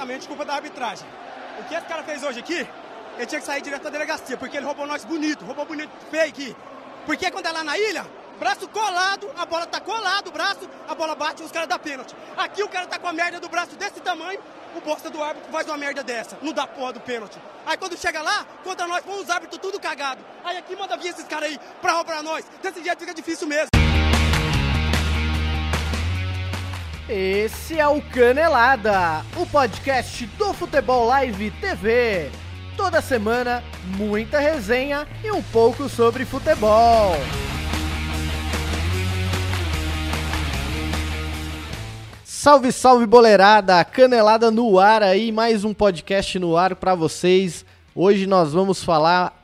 completamente culpa da arbitragem. O que esse cara fez hoje aqui, ele tinha que sair direto da delegacia, porque ele roubou nós bonito, roubou bonito aqui. Porque quando é lá na ilha, braço colado, a bola tá colado o braço, a bola bate e os caras dão pênalti. Aqui o cara tá com a merda do braço desse tamanho, o bosta do árbitro faz uma merda dessa, não dá porra do pênalti. Aí quando chega lá, contra nós, põe os árbitros tudo cagado. Aí aqui manda vir esses caras aí pra roubar nós. Desse jeito fica difícil mesmo. Esse é o Canelada, o podcast do Futebol Live TV. Toda semana, muita resenha e um pouco sobre futebol. Salve, salve boleirada, canelada no ar aí, mais um podcast no ar para vocês. Hoje nós vamos falar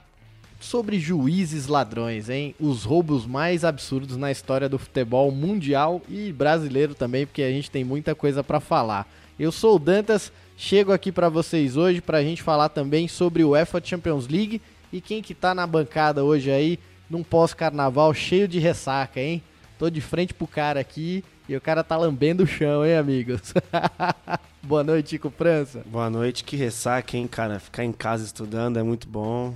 sobre juízes ladrões, hein? Os roubos mais absurdos na história do futebol mundial e brasileiro também, porque a gente tem muita coisa para falar. Eu sou o Dantas, chego aqui para vocês hoje para a gente falar também sobre o UEFA Champions League e quem que tá na bancada hoje aí num pós-carnaval cheio de ressaca, hein? Tô de frente pro cara aqui e o cara tá lambendo o chão, hein, amigos? Boa noite, Chico França. Boa noite, que ressaca, hein, cara? Ficar em casa estudando é muito bom.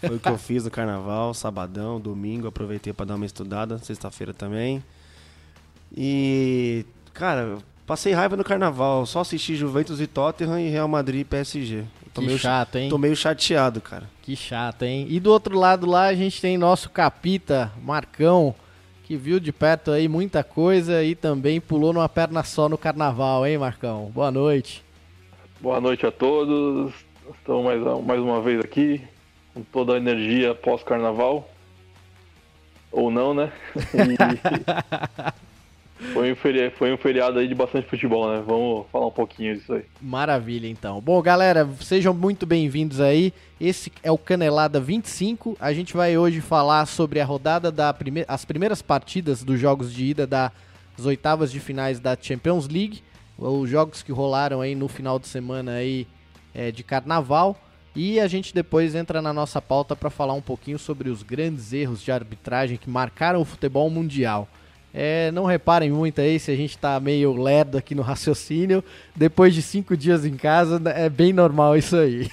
Foi o que eu fiz no carnaval, sabadão, domingo, aproveitei para dar uma estudada, sexta-feira também. E, cara, passei raiva no carnaval, só assisti Juventus e Tottenham e Real Madrid e PSG. Tô que meio, chato, hein? Tô meio chateado, cara. Que chato, hein? E do outro lado lá a gente tem nosso capita, Marcão, que viu de perto aí muita coisa e também pulou numa perna só no carnaval, hein, Marcão? Boa noite. Boa noite a todos. Estamos mais, mais uma vez aqui com toda a energia pós-carnaval. Ou não, né? foi, um feriado, foi um feriado aí de bastante futebol, né? Vamos falar um pouquinho disso aí. Maravilha, então. Bom, galera, sejam muito bem-vindos aí. Esse é o Canelada 25. A gente vai hoje falar sobre a rodada da prime as primeiras partidas dos jogos de ida das oitavas de finais da Champions League. Os jogos que rolaram aí no final de semana aí é, de carnaval. E a gente depois entra na nossa pauta para falar um pouquinho sobre os grandes erros de arbitragem que marcaram o futebol mundial. É, não reparem muito aí se a gente está meio lerdo aqui no raciocínio. Depois de cinco dias em casa, é bem normal isso aí.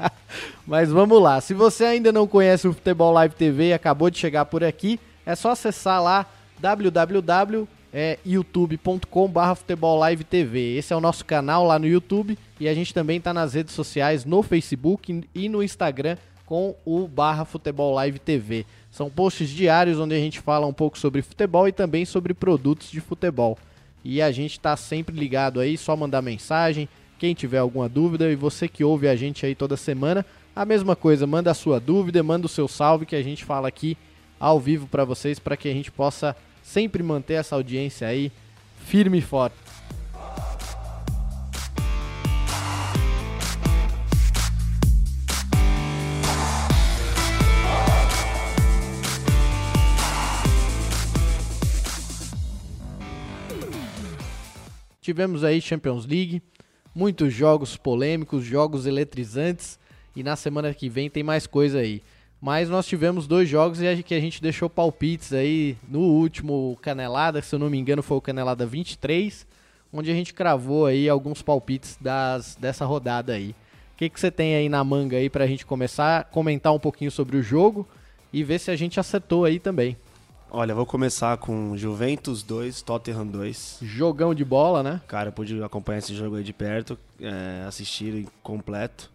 Mas vamos lá. Se você ainda não conhece o Futebol Live TV e acabou de chegar por aqui, é só acessar lá www é youtube.com.br TV. Esse é o nosso canal lá no YouTube e a gente também está nas redes sociais, no Facebook e no Instagram com o barra Futebol Live TV. São posts diários onde a gente fala um pouco sobre futebol e também sobre produtos de futebol. E a gente está sempre ligado aí, só mandar mensagem, quem tiver alguma dúvida e você que ouve a gente aí toda semana, a mesma coisa, manda a sua dúvida, manda o seu salve que a gente fala aqui ao vivo para vocês para que a gente possa sempre manter essa audiência aí firme e forte. Tivemos aí Champions League, muitos jogos polêmicos, jogos eletrizantes e na semana que vem tem mais coisa aí. Mas nós tivemos dois jogos que a gente deixou palpites aí no último Canelada, se eu não me engano foi o Canelada 23, onde a gente cravou aí alguns palpites das, dessa rodada aí. O que, que você tem aí na manga aí pra gente começar comentar um pouquinho sobre o jogo e ver se a gente acertou aí também. Olha, vou começar com Juventus 2, Tottenham 2. Jogão de bola, né? Cara, eu pude acompanhar esse jogo aí de perto, é, assistir completo.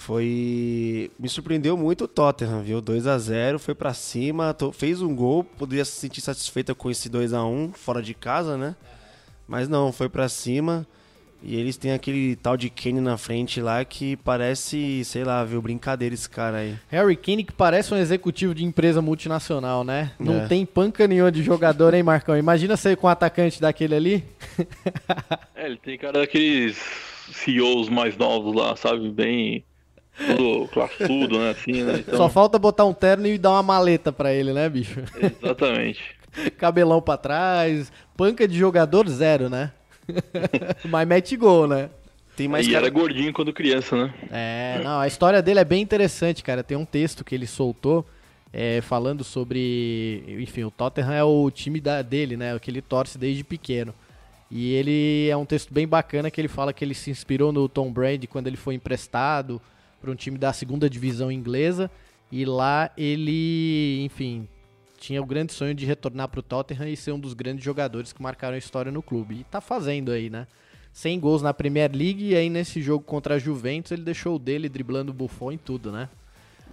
Foi. Me surpreendeu muito o Tottenham, viu? 2 a 0 foi para cima, fez um gol, poderia se sentir satisfeita com esse 2 a 1 fora de casa, né? Mas não, foi para cima. E eles têm aquele tal de Kane na frente lá que parece, sei lá, viu, brincadeira esse cara aí. Harry Kane que parece um executivo de empresa multinacional, né? Não é. tem panca nenhuma de jogador, hein, Marcão? Imagina ser com um atacante daquele ali. é, ele tem cara daqueles CEOs mais novos lá, sabe? Bem todo classudo, né? Assim, né? Então... Só falta botar um terno e dar uma maleta pra ele, né, bicho? Exatamente. Cabelão pra trás, panca de jogador zero, né? Mas mete gol, né? Tem mais e cara... era gordinho quando criança, né? É, não, a história dele é bem interessante, cara. Tem um texto que ele soltou é, falando sobre. Enfim, o Tottenham é o time da, dele, né? O que ele torce desde pequeno. E ele é um texto bem bacana que ele fala que ele se inspirou no Tom Brady quando ele foi emprestado para um time da segunda divisão inglesa. E lá ele, enfim, tinha o grande sonho de retornar para o Tottenham e ser um dos grandes jogadores que marcaram a história no clube. E tá fazendo aí, né? 100 gols na Premier League e aí nesse jogo contra a Juventus ele deixou o dele driblando o Buffon e tudo, né?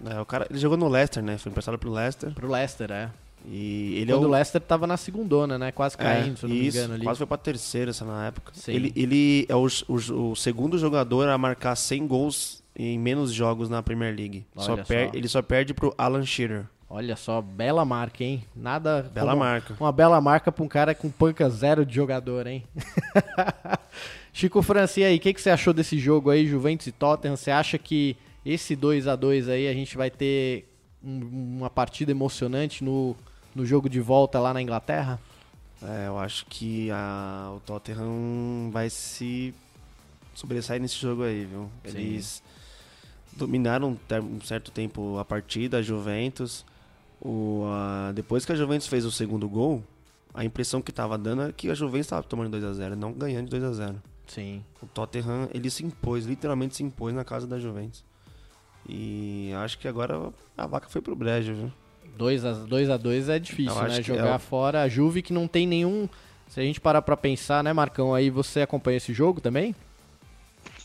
É, o cara, ele jogou no Leicester, né? Foi emprestado pro Leicester. Pro Leicester, é. E ele Quando é o o Leicester tava na segundona, né? Quase caindo, é, se eu não isso, me engano ali. quase foi pra terceira essa na época. Sim. Ele, ele é o, o, o segundo jogador a marcar 100 gols em menos jogos na Premier League. Só só. Ele só perde pro Alan Shearer. Olha só, bela marca, hein? Nada. Bela marca. Uma bela marca pra um cara com panca zero de jogador, hein? Chico Franci, aí, o que, que você achou desse jogo aí, Juventus e Tottenham? Você acha que esse 2 a 2 aí a gente vai ter um- uma partida emocionante no, no jogo de volta lá na Inglaterra? É, eu acho que a, o Tottenham vai se sobressair nesse jogo aí, viu? Sim. Dominaram um, certo tempo a partida, a Juventus. O, a- depois que a Juventus fez o segundo gol, a impressão que tava dando é que a Juventus estava tomando 2 a 0 não ganhando de 2 a 0 Sim. O Tottenham, ele se impôs, literalmente se impôs na casa da Juventus. E acho que agora a vaca foi pro brejo, viu? 2 a 2 a 2 é difícil, Eu né? Jogar é fora a Juve que não tem nenhum. Se a gente parar pra pensar, né, Marcão? Aí você acompanha esse jogo também?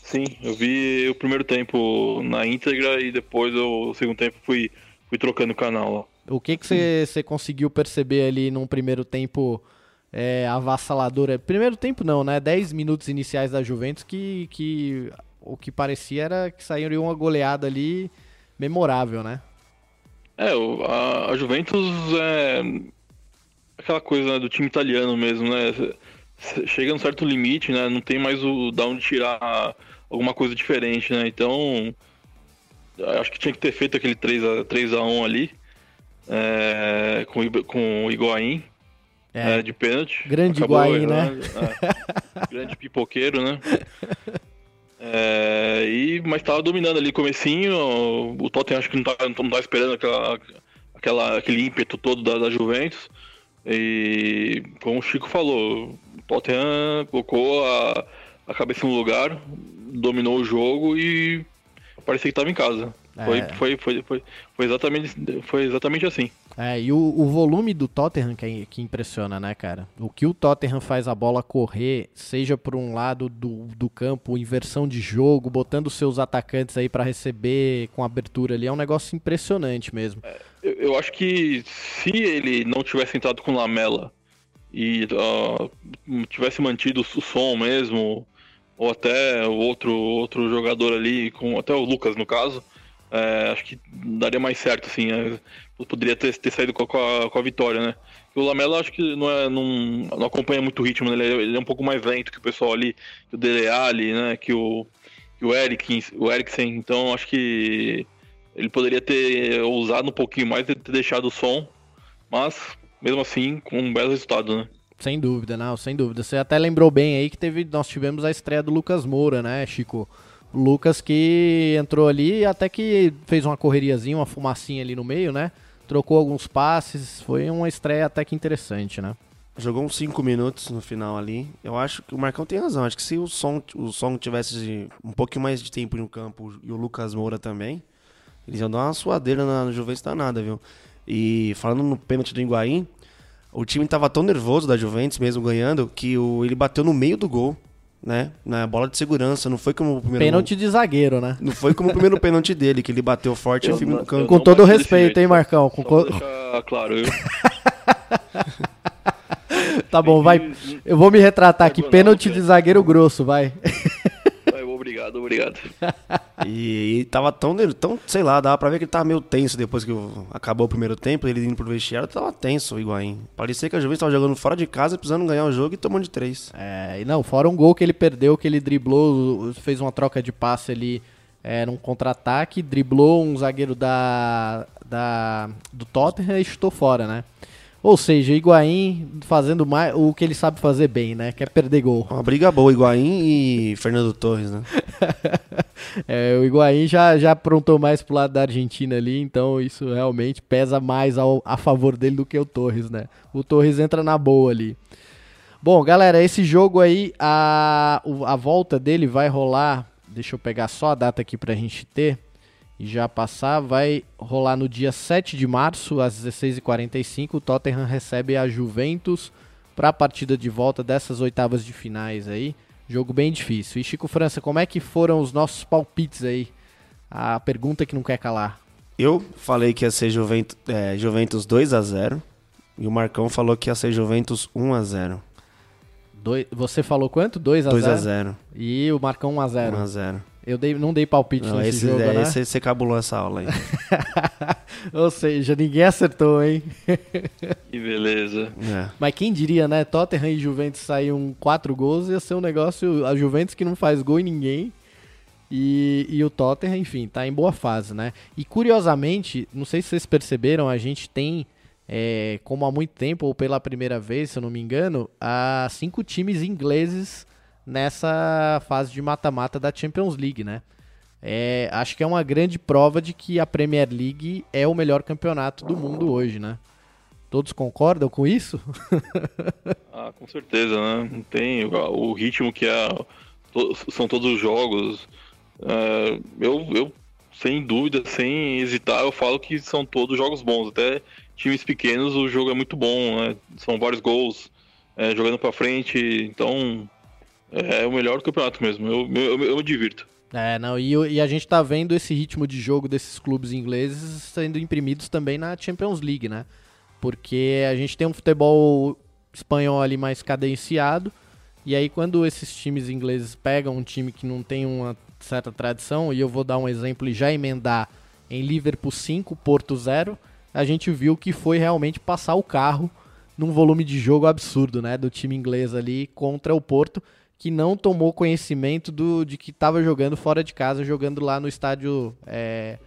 Sim, eu vi o primeiro tempo na íntegra e depois o segundo tempo fui, fui trocando o canal lá. O que que você conseguiu perceber ali num primeiro tempo é, avassalador? É, Primeiro tempo não, né? 10 minutos iniciais da Juventus que, que o que parecia era que sairia uma goleada ali memorável, né? É, o- a, a Juventus é aquela coisa né, do time italiano mesmo, né? Chega num certo limite, né? Não tem mais o da onde tirar alguma coisa diferente, né? Então, acho que tinha que ter feito aquele 3 a 3 a 1 ali é, com, com o Higuaín É, é, de pênalti. Grande Acabou Higuaín, né? é. grande pipoqueiro, né? É, e, mas tava dominando ali comecinho, o Tottenham acho que não tá, não tá esperando aquela, aquela, aquele ímpeto todo da, da Juventus. E como o Chico falou, o Tottenham colocou a, a cabeça no lugar, dominou o jogo e parecia que tava em casa. Foi, É. foi, foi, foi, foi, exatamente, foi exatamente assim. É, e o, o volume do Tottenham que, é- que impressiona, né, cara? O que o Tottenham faz a bola correr, seja por um lado do, do campo, inversão de jogo, botando seus atacantes aí pra receber com abertura ali, é um negócio impressionante mesmo. Eu, eu acho que se ele não tivesse entrado com Lamela e ah, tivesse mantido o som mesmo, ou até outro, outro jogador ali, com até o Lucas no caso, é, acho que daria mais certo, assim. é, poderia ter, ter saído com a, com a- vitória, né? O Lamela acho que não, é, não, não acompanha muito o ritmo, né? ele, é, ele é um pouco mais lento que o pessoal ali, que o Dele Alli, né? Que o, que o, Eric, o Eriksen, então acho que ele poderia ter ousado um pouquinho mais e ter deixado o som, mas mesmo assim com um belo resultado, né? Sem dúvida, não, sem dúvida. Você até lembrou bem aí que teve, nós tivemos a estreia do Lucas Moura, né, Chico? O Lucas que entrou ali e até que fez uma correriazinha, uma fumacinha ali no meio, né? Trocou alguns passes, foi uma estreia até que interessante, né? Jogou uns 5 minutos no final ali. Eu acho que o Marcão tem razão. Acho que se o som, o som tivesse um pouquinho mais de tempo no campo e o Lucas Moura também, eles iam dar uma suadeira na, no Juventus danada, viu? E falando no pênalti do Higuaín, o time tava tão nervoso da Juventus, mesmo ganhando, que o, ele bateu no meio do gol, né? Na bola de segurança. Não foi como o primeiro Pênalti de zagueiro, né? Não foi como o primeiro pênalti dele, que ele bateu forte e firme no eu Com todo o respeito, hein, Marcão? Com co- claro, eu... Tá bom, vai. Eu vou me retratar aqui. Pênalti de zagueiro grosso, vai. Obrigado, obrigado. E, e tava tão, tão, sei lá, dava pra ver que ele tava meio tenso depois que acabou o primeiro tempo, ele indo pro vestiário, tava tenso o Higuaín. Parecia que a Juventus tava jogando fora de casa, precisando ganhar o jogo e tomando de três. É, e não, fora um gol que ele perdeu, que ele driblou, fez uma troca de passe ali é, num contra-ataque, driblou um zagueiro da, da, do Tottenham e chutou fora, né? Ou seja, Higuaín fazendo mais, o que ele sabe fazer bem, né? Que é perder gol. Uma briga boa, Higuaín e Fernando Torres, né? É, o Higuaín já, já aprontou mais pro lado da Argentina ali, então isso realmente pesa mais ao, a favor dele do que o Torres, né? O Torres entra na boa ali. Bom, galera, esse jogo aí, a, a volta dele vai rolar. Deixa eu pegar só a data aqui pra gente ter e já passar. Vai rolar no dia 7 de março, às 16h45. O Tottenham recebe a Juventus pra partida de volta dessas oitavas de finais aí. Jogo bem difícil. E Chico França, como é que foram os nossos palpites aí? A pergunta que não quer calar. Eu falei que ia ser Juventus, é, Juventus 2 a 0 e o Marcão falou que ia ser Juventus 1 a 0 Doi- você falou quanto? 2 a 2 a 0 0 E o Marcão 1 a 0 1 a 0 Eu dei, não dei palpite Não, nesse esse, jogo, é, né? esse você cabulou essa aula aí. Ou seja, ninguém acertou, hein? Que beleza. É. Mas quem diria, né? Tottenham e Juventus saíam quatro gols, ia ser um negócio. A Juventus que não faz gol em ninguém. E, e o Tottenham, enfim, tá em boa fase, né? E curiosamente, não sei se vocês perceberam, a gente tem, é, como há muito tempo, ou pela primeira vez, se eu não me engano, há cinco times ingleses nessa fase de mata-mata da Champions League, né? É, acho que é uma grande prova de que a Premier League é o melhor campeonato do mundo hoje, né? Todos concordam com isso? Ah, com certeza, né? Não tem o, ritmo que é, são todos os jogos. É, eu, eu, sem dúvida, sem hesitar, eu falo que são todos jogos bons. Até times pequenos, o jogo é muito bom, né? São vários gols, é, jogando pra frente. Então, é, o melhor campeonato mesmo. Eu, eu, eu me divirto. É, não, e, e a gente tá vendo esse ritmo de jogo desses clubes ingleses sendo imprimidos também na Champions League, né? Porque a gente tem um futebol espanhol ali mais cadenciado, e aí quando esses times ingleses pegam um time que não tem uma certa tradição, e eu vou dar um exemplo e já emendar em Liverpool 5, Porto 0, a gente viu que foi realmente passar o carro num volume de jogo absurdo, né? Do time inglês ali contra o Porto, que não tomou conhecimento do, de que estava jogando fora de casa, jogando lá no estádio é,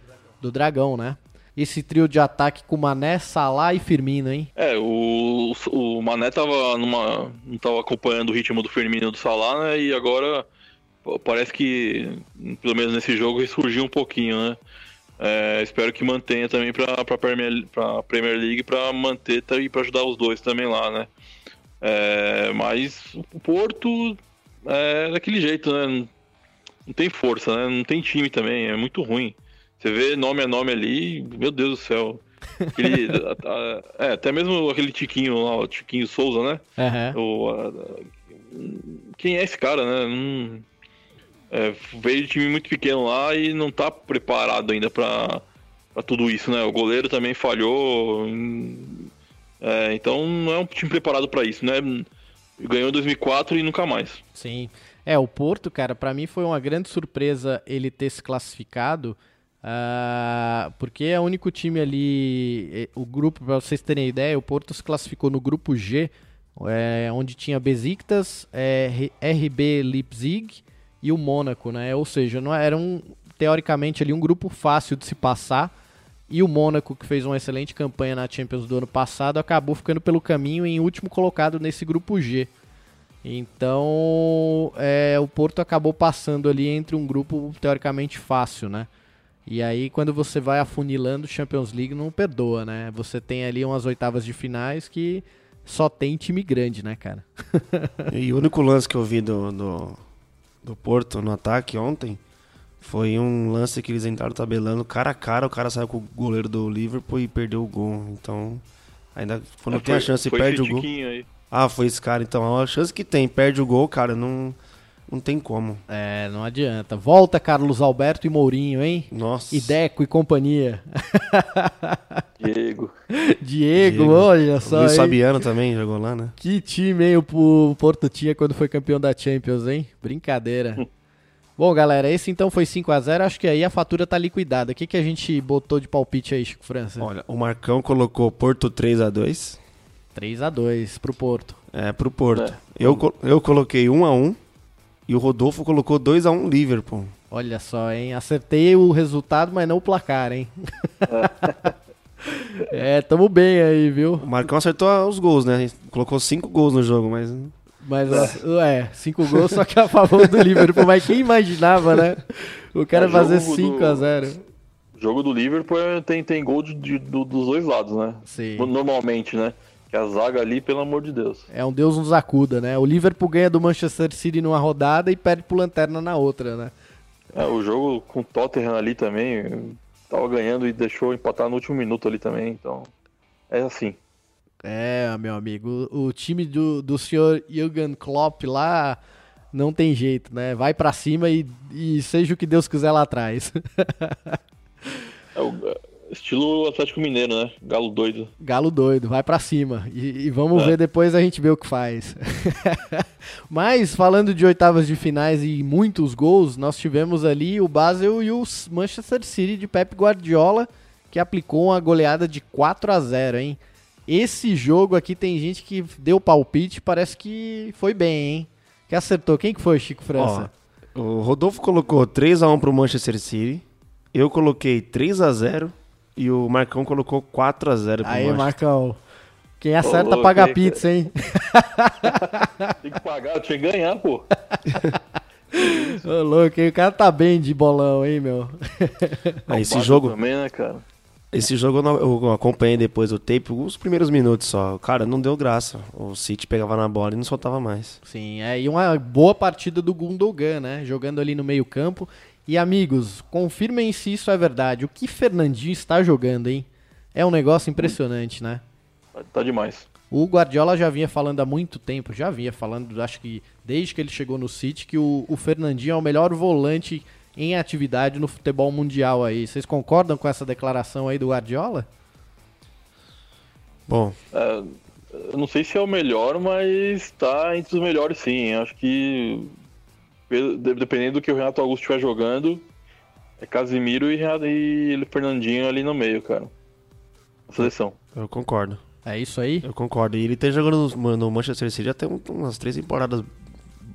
do Dragão, né? Esse trio de ataque com Mané, Salah e Firmino, hein? É, o, o Mané tava numa. não tava acompanhando o ritmo do Firmino e do Salah, né? E agora parece que, pelo menos nesse jogo, ressurgiu um pouquinho, né? É, espero que mantenha também pra, pra, Premier, Premier League pra manter e pra ajudar os dois também lá, né? É, mas o Porto é daquele jeito, né? Não, tem força, né? Não tem time também, é muito ruim. Você vê nome a nome ali, meu Deus do céu. Aquele, a- a- é, até mesmo aquele Tiquinho lá, o Tiquinho Souza, né? Aham. O, a- quem é esse cara, né? Não, é, veio de time muito pequeno lá e não tá preparado ainda pra, pra tudo isso, né? O goleiro também falhou. hum, é, então não é um time preparado pra isso, né? Ganhou em 2004 e nunca mais. Sim. É, o Porto, cara, pra mim foi uma grande surpresa ele ter se classificado, ah, porque é o único time ali, eh, o grupo, pra vocês terem ideia, o Porto se classificou no grupo G, é, onde tinha Besiktas, é, RB Leipzig e o Mônaco, né? Ou seja, não era um, teoricamente ali um grupo fácil de se passar. E o Mônaco, que fez uma excelente campanha na Champions do ano passado, acabou ficando pelo caminho em último colocado nesse grupo G. Então, é, o Porto acabou passando ali entre um grupo teoricamente fácil, né? E aí, quando você vai afunilando, Champions League não perdoa, né? Você tem ali umas oitavas de finais que só tem time grande, né, cara? E o único lance que eu vi do, do, do Porto no ataque ontem foi um lance que eles entraram tabelando cara a cara, o cara saiu com o goleiro do Liverpool e perdeu o gol. Então, ainda quando É, tem a foi- chance e foi perde o gol. Aí. Ah, foi esse cara, então. A chance que tem, perde o gol, cara, não, não tem como. É, não adianta. Volta Carlos Alberto e Mourinho, hein? Nossa. E Deco e companhia. Diego. Diego, Diego. olha O só. Hein? Fabiano também jogou lá, né? Que time, hein, o o Porto tinha quando foi campeão da Champions, hein? Brincadeira. Bom, galera, esse então foi 5 a 0 Acho que aí a fatura tá liquidada. O que, que a gente botou de palpite aí, Chico França? Olha, o Marcão colocou Porto 3 a 2 3 a 2 pro Porto. é, pro Porto. É. Eu, eu coloquei 1 a 1 e o Rodolfo colocou 2 a 1 Liverpool. Olha só, hein? Acertei o resultado, mas não o placar, hein? é, tamo bem aí, viu? O Marcão acertou os gols, né? Colocou 5 gols no jogo, mas Mas, é, cinco gols só que a favor do Liverpool. Mas quem imaginava, né? O cara É, fazer jogo 5 do- a 0 O jogo do Liverpool é- tem, tem gol de, de- do- dos dois lados, né? Sim. Normalmente, né? Que a zaga ali, pelo amor de Deus. É um Deus nos acuda, né? O Liverpool ganha do Manchester City numa rodada e perde pro Lanterna na outra, né? É, o jogo com o Tottenham ali também, tava ganhando e deixou empatar no último minuto ali também, então é assim. É, meu amigo, o, time do, do senhor Jürgen Klopp lá não tem jeito, né? Vai para cima e, e seja o que Deus quiser lá atrás. é o estilo Atlético Mineiro, né? Galo doido. Galo doido, vai para cima. E, e vamos é. ver depois a gente vê o que faz. Mas falando de oitavas de finais e muitos gols, nós tivemos ali o Basel e o Manchester City de Pep Guardiola, que aplicou uma goleada de 4 a 0, hein? Esse jogo aqui tem gente que deu palpite, parece que foi bem, hein? Que acertou. Quem que foi, Chico França? Ó, o Rodolfo colocou 3x1 pro Manchester City. Eu coloquei 3x0 e o Marcão colocou 4x0 pro Aí, Manchester. Marcão. Quem acerta Ô, paga pizza, hein? tem que pagar, tinha que ganhar, pô. Ô, louco, o cara tá bem de bolão, hein, meu? Ah, esse jogo. Também, né, cara? Esse jogo eu acompanhei depois do tape, os primeiros minutos só. Cara, não deu graça. O City pegava na bola e não soltava mais. Sim, é, e uma boa partida do Gundogan, né? Jogando ali no meio-campo. E amigos, confirmem se isso é verdade. O que Fernandinho está jogando, hein? É um negócio impressionante, né? Tá demais. O Guardiola já vinha falando há muito tempo, já vinha falando, acho que desde que ele chegou no City, que o, o Fernandinho é o melhor volante em atividade no futebol mundial aí. Vocês concordam com essa declaração aí do Guardiola? Bom. É, eu não sei se é o melhor, mas está entre os melhores sim. Acho que dependendo do que o Renato Augusto estiver jogando, é Casimiro e, e Fernandinho ali no meio, cara. A seleção. Eu concordo. É isso aí? Eu concordo. E ele tem jogando no, no Manchester City já tem umas três temporadas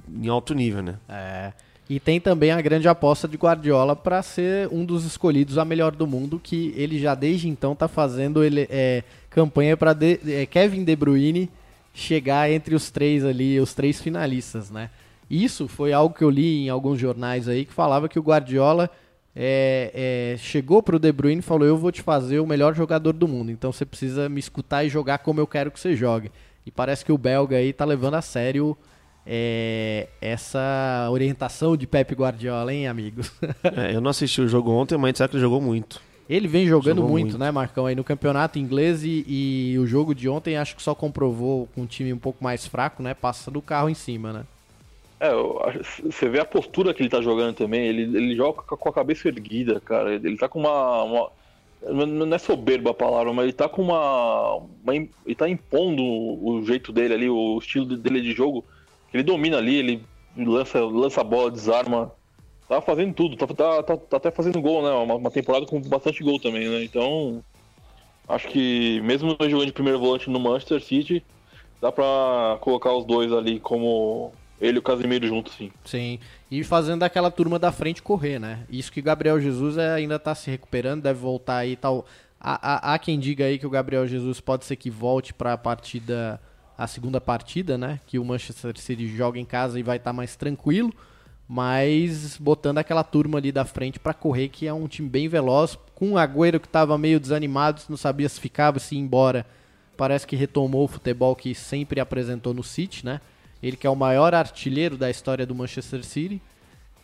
em alto nível, né? É. E tem também a grande aposta de Guardiola para ser um dos escolhidos a melhor do mundo, que ele já desde então está fazendo ele, é, campanha para é, Kevin De Bruyne chegar entre os três ali, os três finalistas, né? Isso foi algo que eu li em alguns jornais aí que falava que o Guardiola é, é, chegou para o De Bruyne e falou: Eu vou te fazer o melhor jogador do mundo, então você precisa me escutar e jogar como eu quero que você jogue. E parece que o belga aí tá levando a sério é, essa orientação de Pep Guardiola, hein, amigos? é, eu não assisti o jogo ontem, mas será que ele jogou muito. Ele vem jogando jogou muito, muito, né, Marcão, aí no campeonato inglês e, e, o jogo de ontem acho que só comprovou com um time um pouco mais fraco, né, passa do carro em cima, né? É, você vê a postura que ele tá jogando também, ele, ele joga com a cabeça erguida, cara, ele tá com uma, uma não é soberba a palavra, mas ele tá com uma, uma, ele tá impondo o jeito dele ali, o estilo dele de jogo ele domina ali, ele lança, lança a bola, desarma. Tá fazendo tudo, tá, tá, tá, tá até fazendo gol, né? Uma, uma, temporada com bastante gol também, né? Então, acho que mesmo jogando de primeiro volante no Manchester City, dá pra colocar os dois ali como ele e o Casimiro juntos, sim. Sim, e fazendo aquela turma da frente correr, né? Isso que Gabriel Jesus é, ainda tá se recuperando, deve voltar aí tal. Há, há, há quem diga aí que o Gabriel Jesus pode ser que volte para a partida a segunda partida, né? Que o Manchester City joga em casa e vai estar tá mais tranquilo, mas botando aquela turma ali da frente para correr, que é um time bem veloz, com o Agüero que estava meio desanimado, não sabia se ficava, se ia embora. Parece que retomou o futebol que sempre apresentou no City, né? Ele que é o maior artilheiro da história do Manchester City.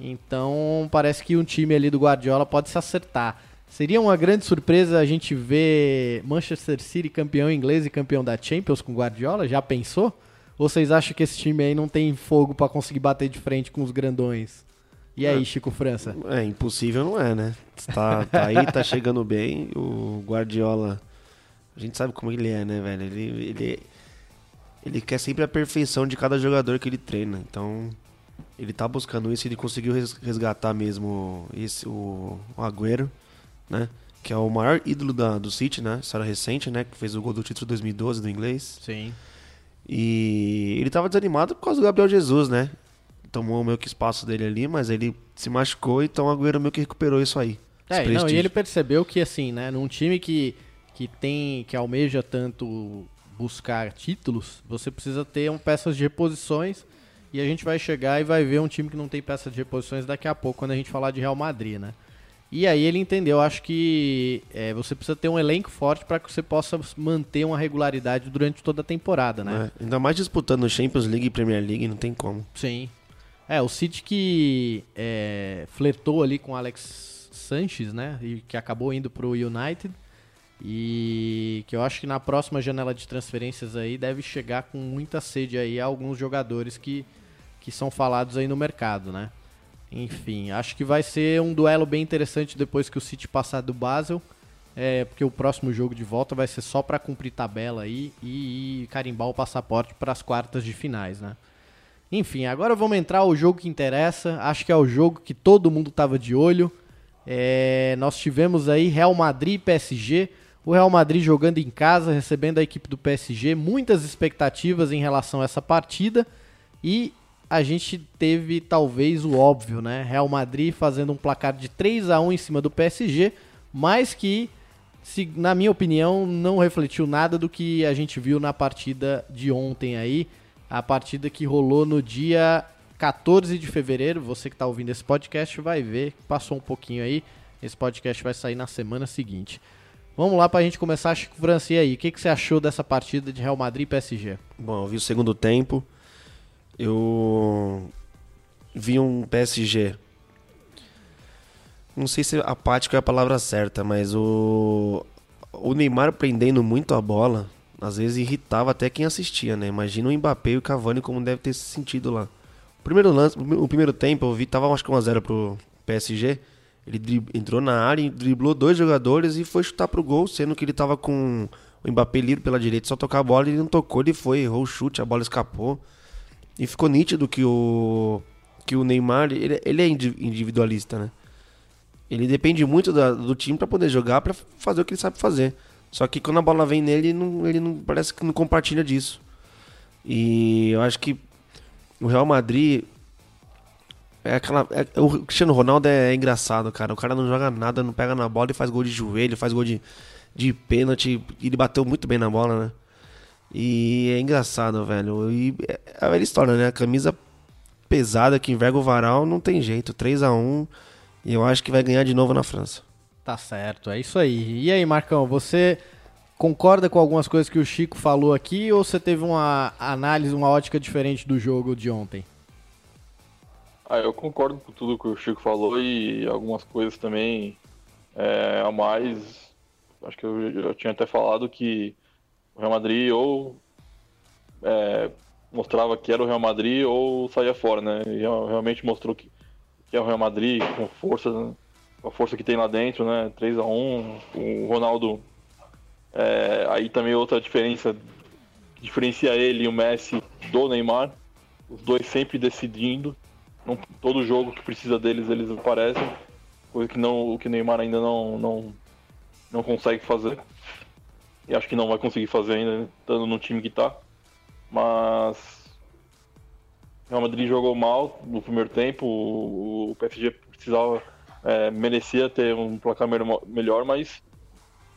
Então, parece que um time ali do Guardiola pode se acertar. Seria uma grande surpresa a gente ver Manchester City campeão inglês e campeão da Champions com Guardiola? Já pensou? Ou vocês acham que esse time aí não tem fogo para conseguir bater de frente com os grandões? E aí, é, Chico França? É, impossível não é, né? Tá, tá aí, tá chegando bem. O Guardiola, a gente sabe como ele é, né, velho? Ele, ele, ele quer sempre a perfeição de cada jogador que ele treina. Então, ele tá buscando isso. Ele conseguiu resgatar mesmo esse, o, o Agüero né? Que é o maior ídolo da, do City, né? História recente, né? Que fez o gol do título 2012 do inglês. Sim. E ele tava desanimado por causa do Gabriel Jesus, né? Tomou meio que espaço dele ali, mas ele se machucou, então o Agüero meio que recuperou isso aí. É, não, e ele percebeu que assim, né, num time que, que tem, que almeja tanto buscar títulos, você precisa ter um, peças de reposições e a gente vai chegar e vai ver um time que não tem peças de reposições daqui a pouco quando a gente falar de Real Madrid, né? E aí ele entendeu, acho que é, você precisa ter um elenco forte para que você possa manter uma regularidade durante toda a temporada, né? É, ainda mais disputando Champions League e Premier League, não tem como. Sim. É, o City que é, flertou ali com Alex Sanches, né? E que acabou indo pro United. E que eu acho que na próxima janela de transferências aí deve chegar com muita sede aí a alguns jogadores que, que são falados aí no mercado, né? Enfim, acho que vai ser um duelo bem interessante depois que o City passar do Basel. É, porque o próximo jogo de volta vai ser só para cumprir tabela aí e, e carimbar o passaporte para as quartas de finais, né? Enfim, agora vamos entrar ao jogo que interessa. Acho que é o jogo que todo mundo estava de olho. É, nós tivemos aí Real Madrid e PSG. O Real Madrid jogando em casa, recebendo a equipe do PSG. Muitas expectativas em relação a essa partida. E a gente teve talvez o óbvio, né? Real Madrid fazendo um placar de 3 a 1 em cima do PSG, mas que, se, na minha opinião, não refletiu nada do que a gente viu na partida de ontem aí. A partida que rolou no dia 14 de fevereiro. Você que está ouvindo esse podcast vai ver, passou um pouquinho aí. Esse podcast vai sair na semana seguinte. Vamos lá para a gente começar, Chico Franci aí. O que, que você achou dessa partida de Real Madrid e PSG? Bom, eu vi o segundo tempo. Eu vi um PSG. Não sei se apático é a palavra certa, mas o o Neymar prendendo muito a bola, às vezes irritava até quem assistia, né? Imagina o Mbappé e o Cavani como deve ter se sentido lá. O primeiro lance, o primeiro tempo eu vi tava acho que 1 a 0 pro PSG. Ele entrou na área, driblou dois jogadores e foi chutar pro gol, sendo que ele tava com o Mbappé livre pela direita, só tocar a bola, ele não tocou, ele foi, errou o chute, a bola escapou. E ficou nítido que o que o Neymar, ele, ele é individualista, né? Ele depende muito da, do time para poder jogar, para fazer o que ele sabe fazer. Só que quando a bola vem nele, ele não, ele não parece que não compartilha disso. E eu acho que o Real Madrid é aquela, é, o Cristiano Ronaldo é, é, engraçado, cara. O cara não joga nada, não pega na bola e faz gol de joelho, faz gol de, de pênalti. Ele bateu muito bem na bola, né? E é engraçado, velho. E é a velha história, né? A camisa pesada que enverga o varal não tem jeito. 3 a 1 e eu acho que vai ganhar de novo na França. Tá certo, é isso aí. E aí, Marcão, você concorda com algumas coisas que o Chico falou aqui ou você teve uma análise, uma ótica diferente do jogo de ontem? Ah, eu concordo com tudo que o Chico falou e algumas coisas também é, a mais. Acho que eu já tinha até falado que o Real Madrid ou é, mostrava que era o Real Madrid ou saía fora, né? E realmente mostrou que, que é o Real Madrid com força, com a força que tem lá dentro, né? 3 a 1 o Ronaldo. É, aí também outra diferença diferencia ele e o Messi do Neymar. Os dois sempre decidindo. Não, todo jogo que precisa deles, eles aparecem. Coisa que não, o que o Neymar ainda não, não, não consegue fazer. E acho que não vai conseguir fazer ainda, estando no time que tá. Mas. O Real Madrid jogou mal no primeiro tempo. O, PSG precisava. É, merecia ter um placar melhor, mas.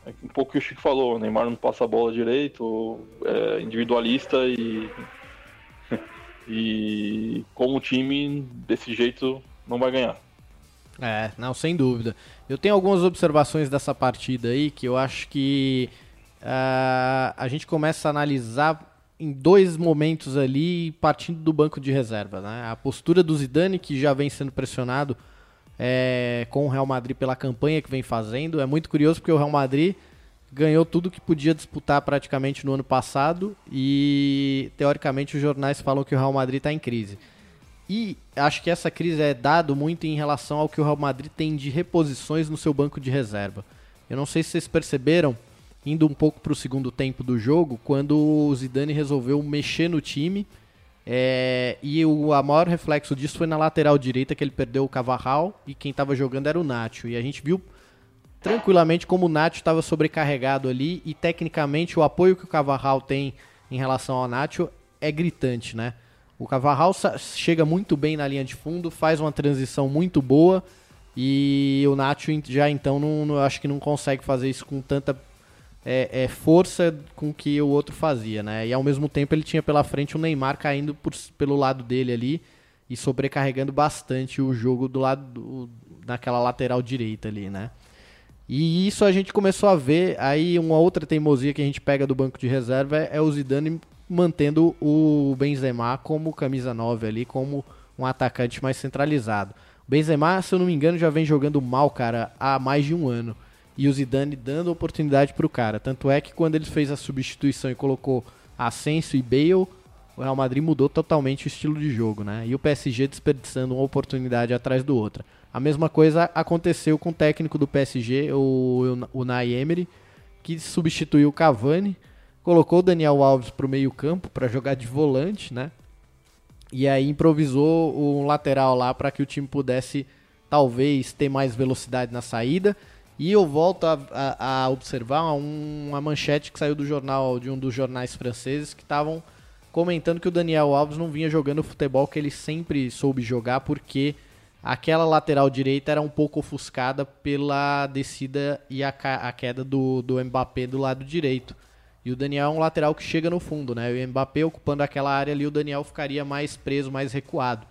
É um pouco o que o Chico falou: o Neymar não passa a bola direito, é individualista e. e como time, desse jeito, não vai ganhar. É, não, sem dúvida. Eu tenho algumas observações dessa partida aí que eu acho que uh, a gente começa a analisar em dois momentos ali, partindo do banco de reserva. Né? A postura do Zidane, que já vem sendo pressionado é, com o Real Madrid pela campanha que vem fazendo. É muito curioso porque o Real Madrid ganhou tudo que podia disputar praticamente no ano passado e, teoricamente, os jornais falam que o Real Madrid está em crise. E acho que essa crise é dado muito em relação ao que o Real Madrid tem de reposições no seu banco de reserva. Eu não sei se vocês perceberam, indo um pouco para o segundo tempo do jogo, quando o Zidane resolveu mexer no time. É, e o a maior reflexo disso foi na lateral direita, que ele perdeu o Cavarral e quem estava jogando era o Nacho. E a gente viu tranquilamente como o Nacho estava sobrecarregado ali e tecnicamente o apoio que o Cavarral tem em relação ao Nacho é gritante, né? O Cavarral chega muito bem na linha de fundo, faz uma transição muito boa e o Nacho já então não, não acho que não consegue fazer isso com tanta é, é, força com que o outro fazia, né? E ao mesmo tempo ele tinha pela frente o Neymar caindo por, pelo lado dele ali e sobrecarregando bastante o jogo do lado do, lateral direita ali, né? E isso a gente começou a ver, aí uma outra teimosia que a gente pega do banco de reserva é, é o Zidane mantendo o Benzema como camisa 9 ali, como um atacante mais centralizado. O Benzema, se eu não me engano, já vem jogando mal, cara, há mais de um ano. E o Zidane dando oportunidade pro cara. Tanto é que quando ele fez a substituição e colocou Asensio e Bale, o Real Madrid mudou totalmente o estilo de jogo, né? E o PSG desperdiçando uma oportunidade atrás do outra. A mesma coisa aconteceu com o técnico do PSG, o Unai Emery, que substituiu o Cavani, colocou o Daniel Alves para o meio-campo para jogar de volante, né? E aí improvisou um lateral lá para que o time pudesse talvez ter mais velocidade na saída. E eu volto a, a, a observar uma manchete que saiu do jornal de um dos jornais franceses que estavam comentando que o Daniel Alves não vinha jogando o futebol que ele sempre soube jogar porque aquela lateral direita era um pouco ofuscada pela descida e a, a queda do, do Mbappé do lado direito. E o Daniel é um lateral que chega no fundo, né? O Mbappé ocupando aquela área ali, o Daniel ficaria mais preso, mais recuado.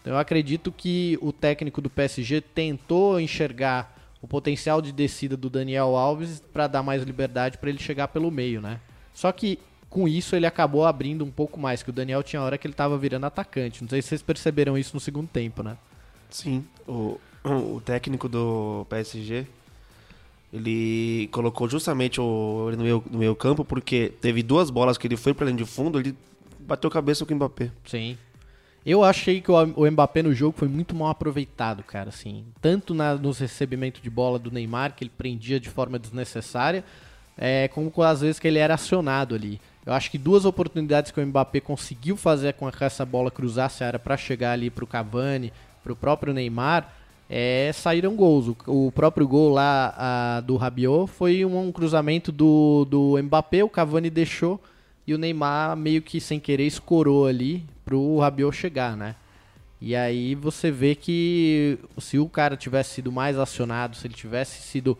Então eu acredito que o técnico do PSG tentou enxergar o potencial de descida do Daniel Alves para dar mais liberdade para ele chegar pelo meio, né? Só que com isso ele acabou abrindo um pouco mais, que o Daniel tinha hora que ele estava virando atacante. Não sei se vocês perceberam isso no segundo tempo, né? Sim, o, o técnico do PSG, ele colocou justamente o, ele no, meio, no meio campo porque teve duas bolas que ele foi para linha de fundo, ele bateu cabeça com o Mbappé. Sim. Eu achei que o Mbappé no jogo foi muito mal aproveitado, cara, assim. Tanto na, nos recebimentos de bola do Neymar, que ele prendia de forma desnecessária, é, como às vezes que ele era acionado ali. Eu acho que duas oportunidades que o Mbappé conseguiu fazer com essa bola cruzasse a área para chegar ali para o Cavani, para o próprio Neymar, é, saíram gols. O, o próprio gol lá a, do Rabiot foi um, um, cruzamento do, do Mbappé, o Cavani deixou e o Neymar meio que sem querer escorou ali para o Rabiot chegar, né? E aí você vê que se o cara tivesse sido mais acionado, se ele tivesse sido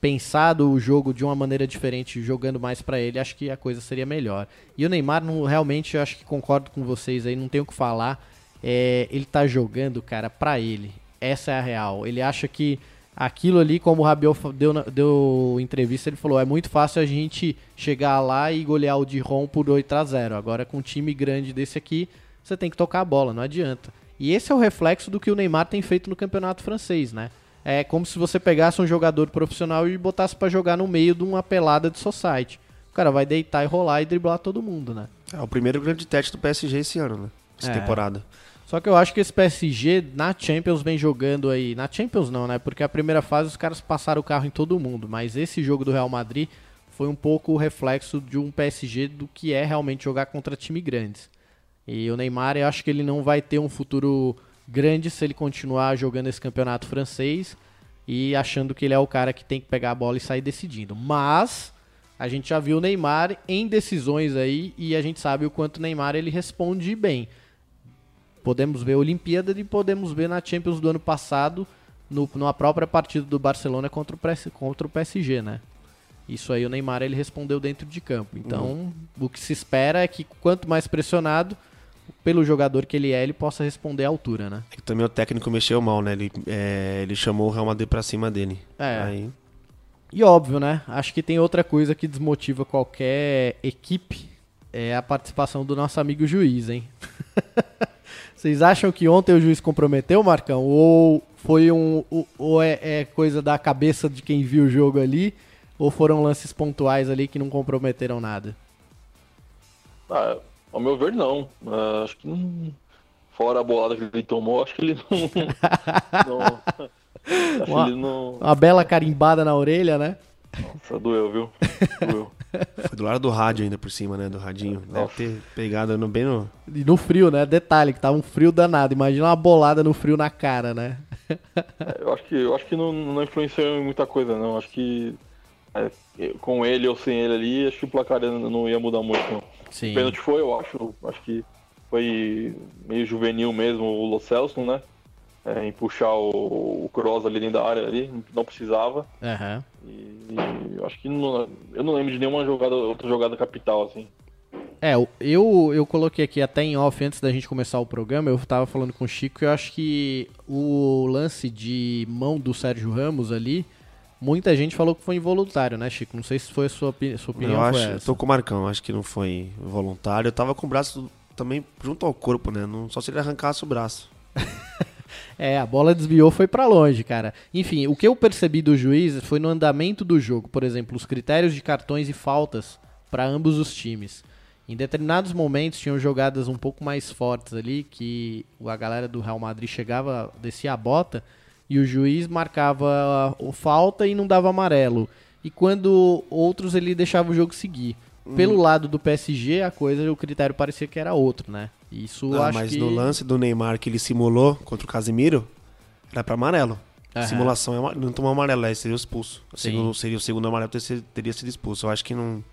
pensado o jogo de uma maneira diferente, jogando mais para ele, acho que a coisa seria melhor. E o Neymar, não, realmente, eu acho que concordo com vocês aí, não tenho o que falar é, ele tá jogando, cara, pra ele. Essa é a real. Ele acha que aquilo ali, como o Rabiot deu, deu entrevista, ele falou: é muito fácil a gente chegar lá e golear o Diron por 8 a 0 Agora, com um time grande desse aqui, você tem que tocar a bola, não adianta. E esse é o reflexo do que o Neymar tem feito no campeonato francês, né? É como se você pegasse um jogador profissional e botasse para jogar no meio de uma pelada de society. O cara vai deitar e rolar e driblar todo mundo, né? É o primeiro grande teste do PSG esse ano, né? Essa é. temporada. Só que eu acho que esse PSG na Champions vem jogando aí. Na Champions não, né? Porque a primeira fase os caras passaram o carro em todo mundo. Mas esse jogo do Real Madrid foi um pouco o reflexo de um PSG do que é realmente jogar contra time grandes. E o Neymar, eu acho que ele não vai ter um futuro grande se ele continuar jogando esse campeonato francês e achando que ele é o cara que tem que pegar a bola e sair decidindo. Mas a gente já viu o Neymar em decisões aí e a gente sabe o quanto o Neymar ele responde bem. Podemos ver a Olimpíada e podemos ver na Champions do ano passado, no, numa própria partida do Barcelona contra o, contra o PSG, né? Isso aí o Neymar ele respondeu dentro de campo. Então, uhum. o que se espera é que quanto mais pressionado pelo jogador que ele é, ele possa responder à altura, né? É também o técnico mexeu mal, né? Ele, é, ele chamou o Real Madrid pra cima dele. É. Aí... E óbvio, né? Acho que tem outra coisa que desmotiva qualquer equipe, é a participação do nosso amigo juiz, hein? Vocês acham que ontem o juiz comprometeu, Marcão? Ou foi um. Ou é, é, coisa da cabeça de quem viu o jogo ali? Ou foram lances pontuais ali que não comprometeram nada? Ah, ao meu ver, não. Uh, acho que não. Fora a bolada que ele tomou, acho que ele não. não uma, não... uma bela carimbada na orelha, né? Nossa, doeu, viu? Doeu. Foi do lado do rádio ainda por cima, né? Do radinho. Deve ter pegado no, bem no. E no frio, né? Detalhe, que tava um frio danado. Imagina uma bolada no frio na cara, né? É, eu acho que, eu acho que não, não influenciou em muita coisa, não. Acho que é, com ele ou sem ele ali, acho que o placar não ia mudar muito, não. Sim. O pênalti foi, eu acho. Acho que foi meio juvenil mesmo o Lo Celso, né? É, em puxar o, o Cross ali dentro da área ali, não precisava. Uhum. E, e acho que não, eu não lembro de nenhuma jogada, outra jogada capital, assim. É, eu, eu coloquei aqui até em off antes da gente começar o programa, eu tava falando com o Chico e eu acho que o lance de mão do Sérgio Ramos ali, muita gente falou que foi involuntário, né, Chico? Não sei se foi a sua, sua opinião. eu acho, essa. eu tô com o Marcão, acho que não foi voluntário. Eu tava com o braço também junto ao corpo, né? Não, só se ele arrancasse o braço. É, a bola desviou, foi pra longe, cara. Enfim, o que eu percebi do juiz foi no andamento do jogo, por exemplo, os critérios de cartões e faltas pra ambos os times. Em determinados momentos tinham jogadas um pouco mais fortes ali que a galera do Real Madrid chegava, descia a bota e o juiz marcava o falta e não dava amarelo. E quando outros ele deixava o jogo seguir. Pelo lado do PSG, a coisa, o critério parecia que era outro, né? Isso Ah, acho mas que no lance do Neymar que ele simulou contra o Casimiro, era pra amarelo. Aham. Simulação é não tomou amarelo, aí seria expulso. Segundo, seria o segundo amarelo, teria, teria sido expulso. Eu acho que não.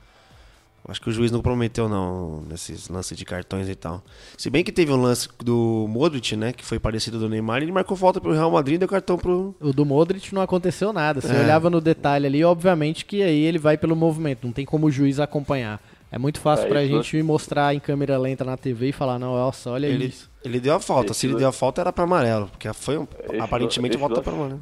eu Acho que o juiz não prometeu, não, nesses lances de cartões e tal. Se bem que teve um lance do Modric, né? Que foi parecido do Neymar, ele marcou falta pro Real Madrid e deu cartão pro. O do Modric não aconteceu nada. Você É. olhava no detalhe ali, obviamente que aí ele vai pelo movimento, não tem como o juiz acompanhar. É muito fácil É pra isso, gente mostrar em câmera lenta na TV e falar, não, nossa, olha Ele, isso. ele deu a falta. Esse Se ele lance- deu a falta, era pra amarelo. Porque foi um, Esse aparentemente esse volta lance- pra amarelo.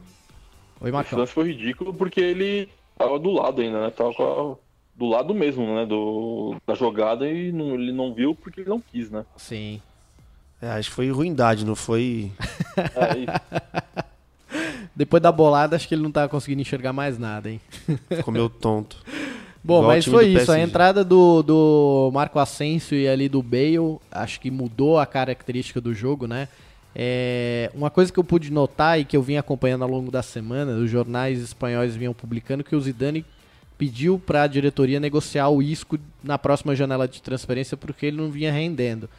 Oi, Esse Marcão. lance foi ridículo porque ele tava do lado ainda, né? Tava com a- do lado mesmo, né? Do, da jogada e não- ele não viu porque ele não quis, né? Sim. É, acho que foi ruindade, não foi. É isso. Depois da bolada, acho que ele não tava conseguindo enxergar mais nada, hein? Ficou meio tonto. Bom, Igual mas foi isso. A entrada do, do Marco Asensio e ali do Bale, acho que mudou a característica do jogo, né? É, uma coisa que eu pude notar e que eu vim acompanhando ao longo da semana, os jornais espanhóis vinham publicando que o Zidane pediu para a diretoria negociar o Isco na próxima janela de transferência porque ele não vinha rendendo.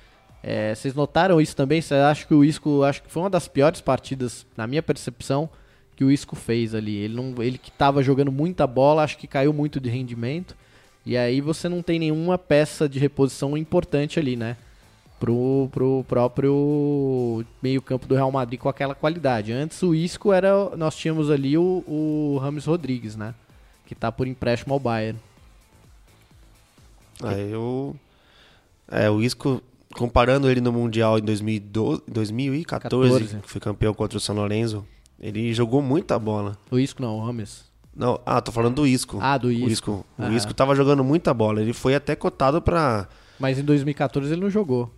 É, vocês notaram isso também? Você acha que o Isco, acho que foi uma das piores partidas, na minha percepção, que o Isco fez ali. Ele, não, ele que estava jogando muita bola, acho que caiu muito de rendimento. E aí você não tem nenhuma peça de reposição importante ali, né? Pro, pro próprio meio-campo do Real Madrid com aquela qualidade. Antes o Isco era. Nós tínhamos ali o, o Rames Rodrigues, né? Que tá por empréstimo ao Bayern. Aí eu. É, o Isco, comparando ele no Mundial em 2012, 2014, 14. que foi campeão contra o São Lourenço, ele jogou muita bola. O Isco não, o Rames. Não, ah, tô falando do Isco. Ah, do O Isco. Isco, o. Isco tava jogando muita bola. Ele foi até cotado pra. Mas em 2014 ele não jogou.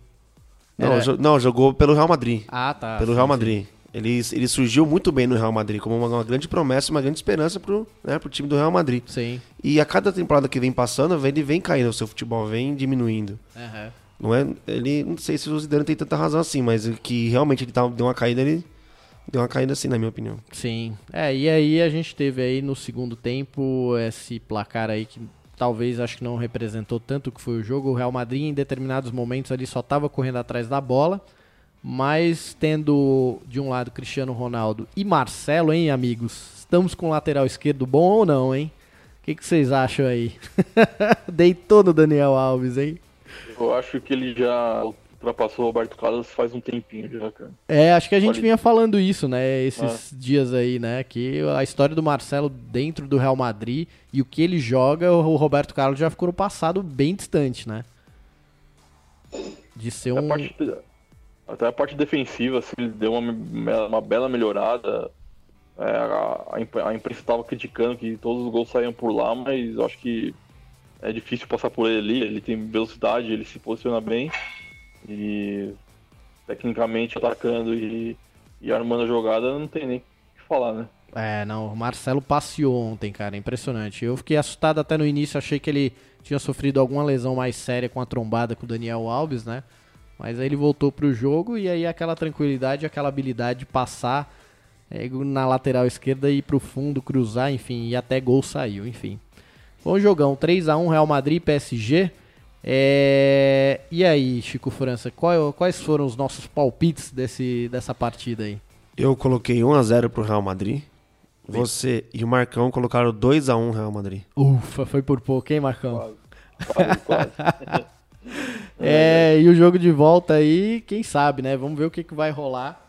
Não, Era- jo- não jogou pelo Real Madrid. Ah, tá. pelo sim, Real sim. Madrid. Ele, ele surgiu muito bem no Real Madrid, como uma, uma grande promessa, uma grande esperança pro, né, pro time do Real Madrid. Sim. E a cada temporada que vem passando, ele vem caindo o seu futebol, vem diminuindo. Aham. Não é, ele, não sei se o Zidane tem tanta razão assim, mas que realmente ele tá, deu uma caída, ele deu uma caída assim, na minha opinião. Sim. É, e aí a gente teve aí no segundo tempo esse placar aí que talvez acho que não representou tanto o que foi o jogo. O Real Madrid em determinados momentos ali só estava correndo atrás da bola, mas tendo de um lado Cristiano Ronaldo e Marcelo, hein, amigos? Estamos com o lateral esquerdo bom ou não, hein? O que, que vocês acham aí? Deitou no Daniel Alves, hein? Eu acho que ele já ultrapassou o Roberto Carlos faz um tempinho já, cara. É, acho que a gente vinha falando isso, né, esses dias aí, né, que a história do Marcelo dentro do Real Madrid e o que ele joga, o Roberto Carlos já ficou no passado bem distante, né? De ser A um... parte- até a parte defensiva, assim, ele deu uma, uma bela melhorada. É, a, a a imprensa estava criticando que todos os gols saíam por lá, mas eu acho que é difícil passar por ele ali. Ele tem velocidade, ele se posiciona bem. E tecnicamente atacando e, e armando a jogada, não tem nem o que falar, né? É, não, o Marcelo passeou ontem, cara, impressionante. Eu fiquei assustado até no início, achei que ele tinha sofrido alguma lesão mais séria com a trombada com o Daniel Alves, né? Mas aí ele voltou pro jogo e aí aquela tranquilidade, aquela habilidade de passar é, na lateral esquerda e ir pro fundo, cruzar, enfim, e até gol saiu, enfim. Bom jogão, 3x1 Real Madrid PSG. É, E aí, Chico França, qual- quais foram os nossos palpites desse, dessa partida aí? Eu coloquei 1x0 pro Real Madrid. Você e o Marcão colocaram 2x1 Real Madrid. Ufa, foi por pouco, hein, Marcão? Quase, quase. É, e o jogo de volta aí, quem sabe, né? Vamos ver o que, que vai rolar.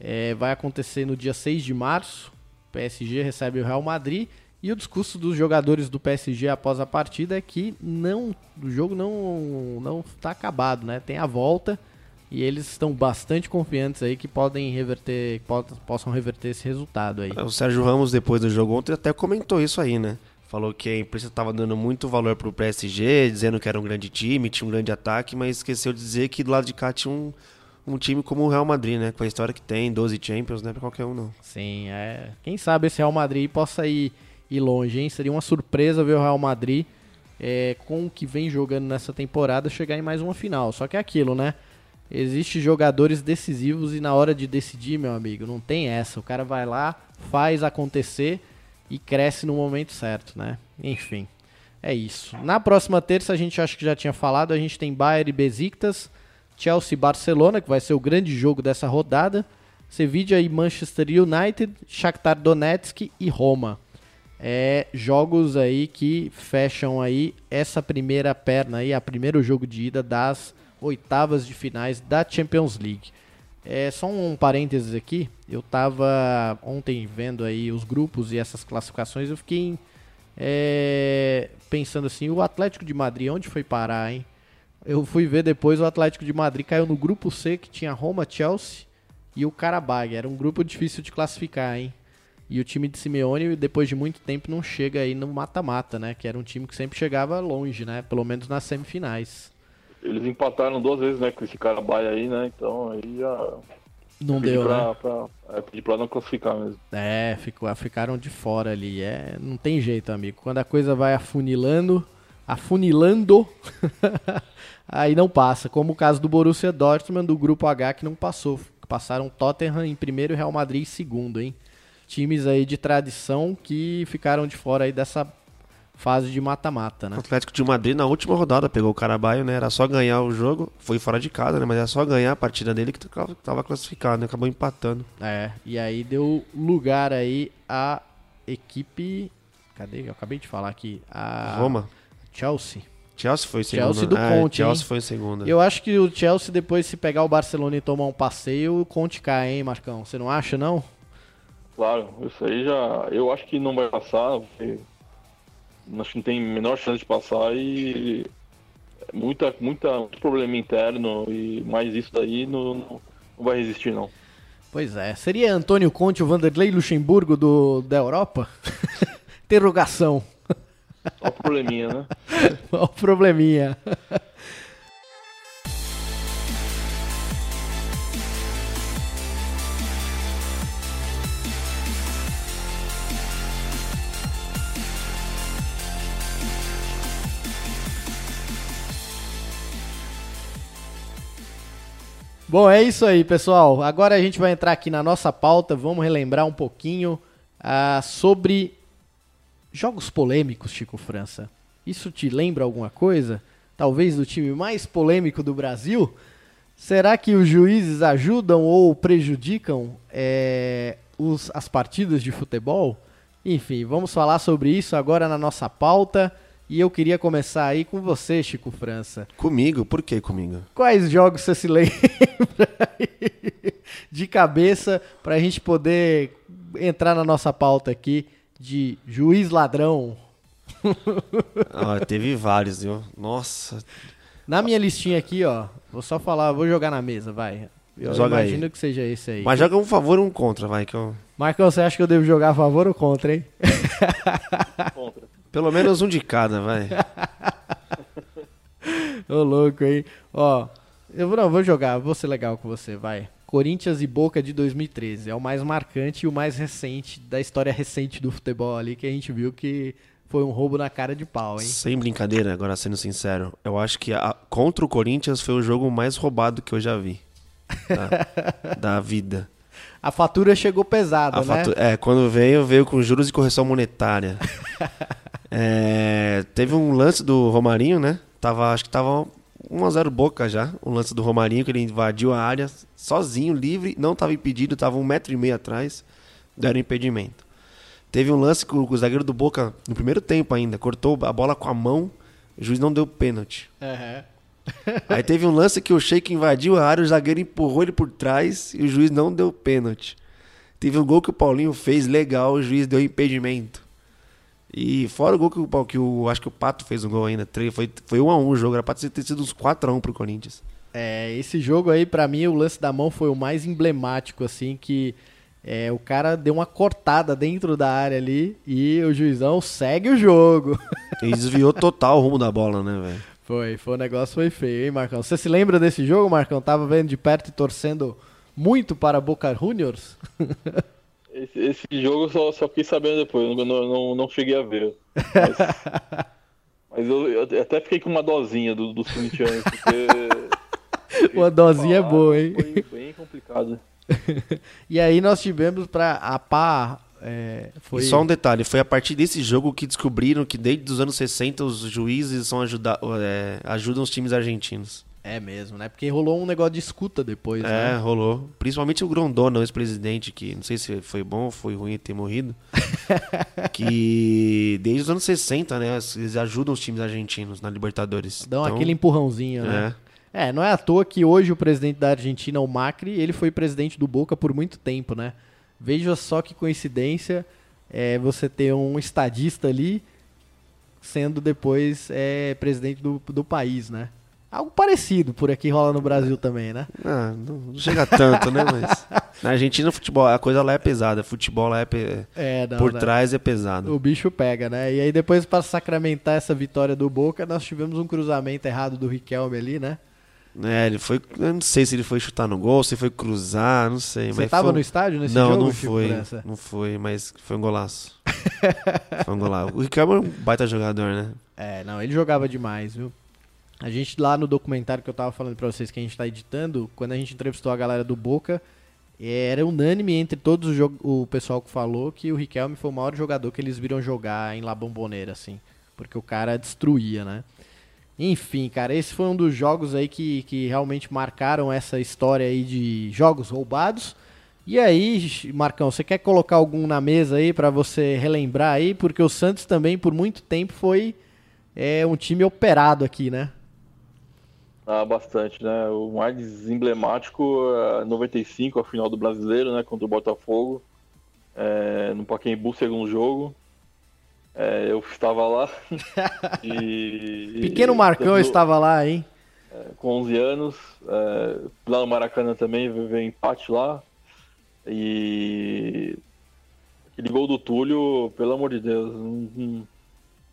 É, vai acontecer no dia 6 de março. PSG recebe o Real Madrid. E o discurso dos jogadores do PSG após a partida é que não, o jogo não não está acabado, né? Tem a volta e eles estão bastante confiantes aí que podem reverter, possam reverter esse resultado aí. O Sérgio Ramos depois do jogo ontem até comentou isso aí, né? Falou que a imprensa estava dando muito valor pro PSG, dizendo que era um grande time, tinha um grande ataque, mas esqueceu de dizer que do lado de cá tinha um, um time como o Real Madrid, né? Com a história que tem, 12 Champions, não é pra qualquer um, não. Sim, é. Quem sabe esse Real Madrid possa ir, ir longe, hein? Seria uma surpresa ver o Real Madrid é, com o que vem jogando nessa temporada chegar em mais uma final. Só que é aquilo, né? Existem jogadores decisivos e na hora de decidir, meu amigo, não tem essa. O cara vai lá, faz acontecer e cresce no momento certo, né? Enfim, é isso. Na próxima terça, a gente acha que já tinha falado, a gente tem Bayern e Besiktas, Chelsea e Barcelona, que vai ser o grande jogo dessa rodada, Sevilla e Manchester United, Shakhtar Donetsk e Roma. É jogos aí que fecham aí essa primeira perna aí, a primeiro jogo de ida das oitavas de finais da Champions League. É, só um parênteses aqui, eu tava ontem vendo aí os grupos e essas classificações, eu fiquei é, pensando assim, o Atlético de Madrid, onde foi parar, hein? Eu fui ver depois, o Atlético de Madrid caiu no grupo C, que tinha Roma, Chelsea e o Karabag. Era um grupo difícil de classificar, hein? E o time de Simeone, depois de muito tempo, não chega aí no mata-mata, né? Que era um time que sempre chegava longe, né? Pelo menos nas semifinais. Eles empataram duas vezes, né, com esse cara Baia aí, né? Então aí já. Não deu, pra, né? Pra, é, pedir pra não classificar mesmo. É, ficou, ficaram de fora ali. É, não tem jeito, amigo. Quando a coisa vai afunilando, afunilando, aí não passa. Como o caso do Borussia Dortmund, do grupo H, que não passou. Passaram Tottenham em primeiro e Real Madrid em segundo, hein? Times aí de tradição que ficaram de fora aí dessa fase de mata-mata, né? O Atlético de Madrid na última rodada pegou o Carabaio, né? Era só ganhar o jogo, foi fora de casa, né? Mas era só ganhar a partida dele que tava classificado, né? Acabou empatando. É, e aí deu lugar aí a equipe. Cadê? Eu acabei de falar aqui. A Roma. Chelsea. Chelsea foi em segunda. Chelsea do é, Conte, Chelsea hein? foi em segunda. Eu acho que o Chelsea, depois, se pegar o Barcelona e tomar um passeio, o Conte cai, hein, Marcão? Você não acha, não? Claro, isso aí já. Eu acho que não vai passar. Porque acho que não tem a menor chance de passar e muita, muita, muito problema interno e mais isso daí não, não, vai resistir não. Pois é. Seria Antônio Conte o Vanderlei Luxemburgo do, da Europa? Interrogação. O probleminha, né? O probleminha. Bom, é isso aí, pessoal. Agora a gente vai entrar aqui na nossa pauta. Vamos relembrar um pouquinho ah, sobre jogos polêmicos, Chico França. Isso te lembra alguma coisa? Talvez do time mais polêmico do Brasil? Será que os juízes ajudam ou prejudicam é, os, as partidas de futebol? Enfim, vamos falar sobre isso agora na nossa pauta. E eu queria começar aí com você, Chico França. Comigo? Por que comigo? Quais jogos você se lembra aí de cabeça para a gente poder entrar na nossa pauta aqui de juiz ladrão? Ah, teve vários, viu? Nossa. Na minha listinha aqui, ó, vou só falar, vou jogar na mesa, vai. Eu Joga aí. imagino que seja esse aí. Mas joga um favor e um contra, vai. Que eu... Marcão, você acha que eu devo jogar a favor ou contra, hein? Contra. Pelo menos um de cada, vai. Ô, louco, hein? Ó, eu vou, não, vou jogar, vou ser legal com você, vai. Corinthians e Boca de 2013. É o mais marcante e o mais recente da história recente do futebol ali, que a gente viu que foi um roubo na cara de pau, hein? Sem brincadeira, agora sendo sincero, eu acho que a- contra o Corinthians foi o jogo mais roubado que eu já vi. Da, da vida. A fatura chegou pesada, A né? fatu- É, quando veio, veio com juros e correção monetária. É, teve um lance do Romarinho, né? Tava, acho que tava 1x0 Boca já. O lance do Romarinho, que ele invadiu a área sozinho, livre, não tava impedido, tava um metro e meio atrás, deram impedimento. Teve um lance que o, o zagueiro do Boca, no primeiro tempo ainda, cortou a bola com a mão, o juiz não deu pênalti. Aham. Aí teve um lance que o Sheik invadiu a área, o zagueiro empurrou ele por trás e o juiz não deu pênalti. Teve um gol que o Paulinho fez legal, o juiz deu impedimento. E fora o gol que o, que o acho que o Pato fez um gol ainda, foi, foi 1 a 1 o jogo, era pra ter sido uns 4 a 1 pro Corinthians. É, esse jogo aí, para mim, o lance da mão foi o mais emblemático, assim, que é, o cara deu uma cortada dentro da área ali e o juizão segue o jogo. Ele desviou total o rumo da bola, né, velho? Foi, foi, o negócio foi feio, hein, Marcão? Você se lembra desse jogo, Marcão? Tava vendo de perto e torcendo muito para Boca Juniors? Esse, esse jogo eu só, só fiquei sabendo depois, não, não, não cheguei a ver. Mas, mas eu, eu, até fiquei com uma dosinha do, dos corintianos, porque. uma dosinha é boa, hein? Foi bem complicado. e aí nós tivemos para a pá. É, foi... E só um detalhe, foi a partir desse jogo que descobriram que desde os anos 60 os juízes são ajuda, é, ajudam os times argentinos. É mesmo, né? Porque rolou um negócio de escuta depois, é, né? É, rolou. Principalmente o Grondona, o ex-presidente, que não sei se foi bom ou foi ruim ter morrido. que desde os anos 60, né? Eles ajudam os times argentinos na Libertadores. Dão então, aquele empurrãozinho, né? É. é, não é à toa que hoje o presidente da Argentina, o Macri, ele foi presidente do Boca por muito tempo, né? Veja só que coincidência é, você ter um estadista ali sendo depois é, presidente do, do país, né? Algo parecido por aqui rola no Brasil também, né? Ah, não chega tanto, né? Mas na Argentina, futebol, a coisa lá é pesada. Futebol lá é, pe... é não, por né? trás é pesado. O bicho pega, né? E aí depois para sacramentar essa vitória do Boca, nós tivemos um cruzamento errado do Riquelme ali, né? É, ele foi. Eu não sei se ele foi chutar no gol, se foi cruzar, não sei. Você estava foi... no estádio nesse não, jogo? Não, não foi. Não foi, mas foi um golaço. foi um golaço. O Riquelme é um baita jogador, né? É, não, ele jogava demais, viu? A gente lá no documentário que eu tava falando para vocês que a gente tá editando, quando a gente entrevistou a galera do Boca, era unânime entre todos o, o pessoal que falou que o Riquelme foi o maior jogador que eles viram jogar em La Bombonera, assim. Porque o cara destruía, né? Enfim, cara, esse foi um dos jogos aí que, que realmente marcaram essa história aí de jogos roubados. E aí, Marcão, você quer colocar algum na mesa aí para você relembrar aí? Porque o Santos também, por muito tempo, foi é, um time operado aqui, né? Ah, bastante, né? O mais emblemático é 95, a final do Brasileiro, né? Contra o Botafogo. É, no Pacaembu, segundo jogo. É, eu estava lá. e, Pequeno Marcão estava lá, hein? É, com 11 anos. É, lá no Maracanã também, veio empate lá. E aquele gol do Túlio, pelo amor de Deus, não, não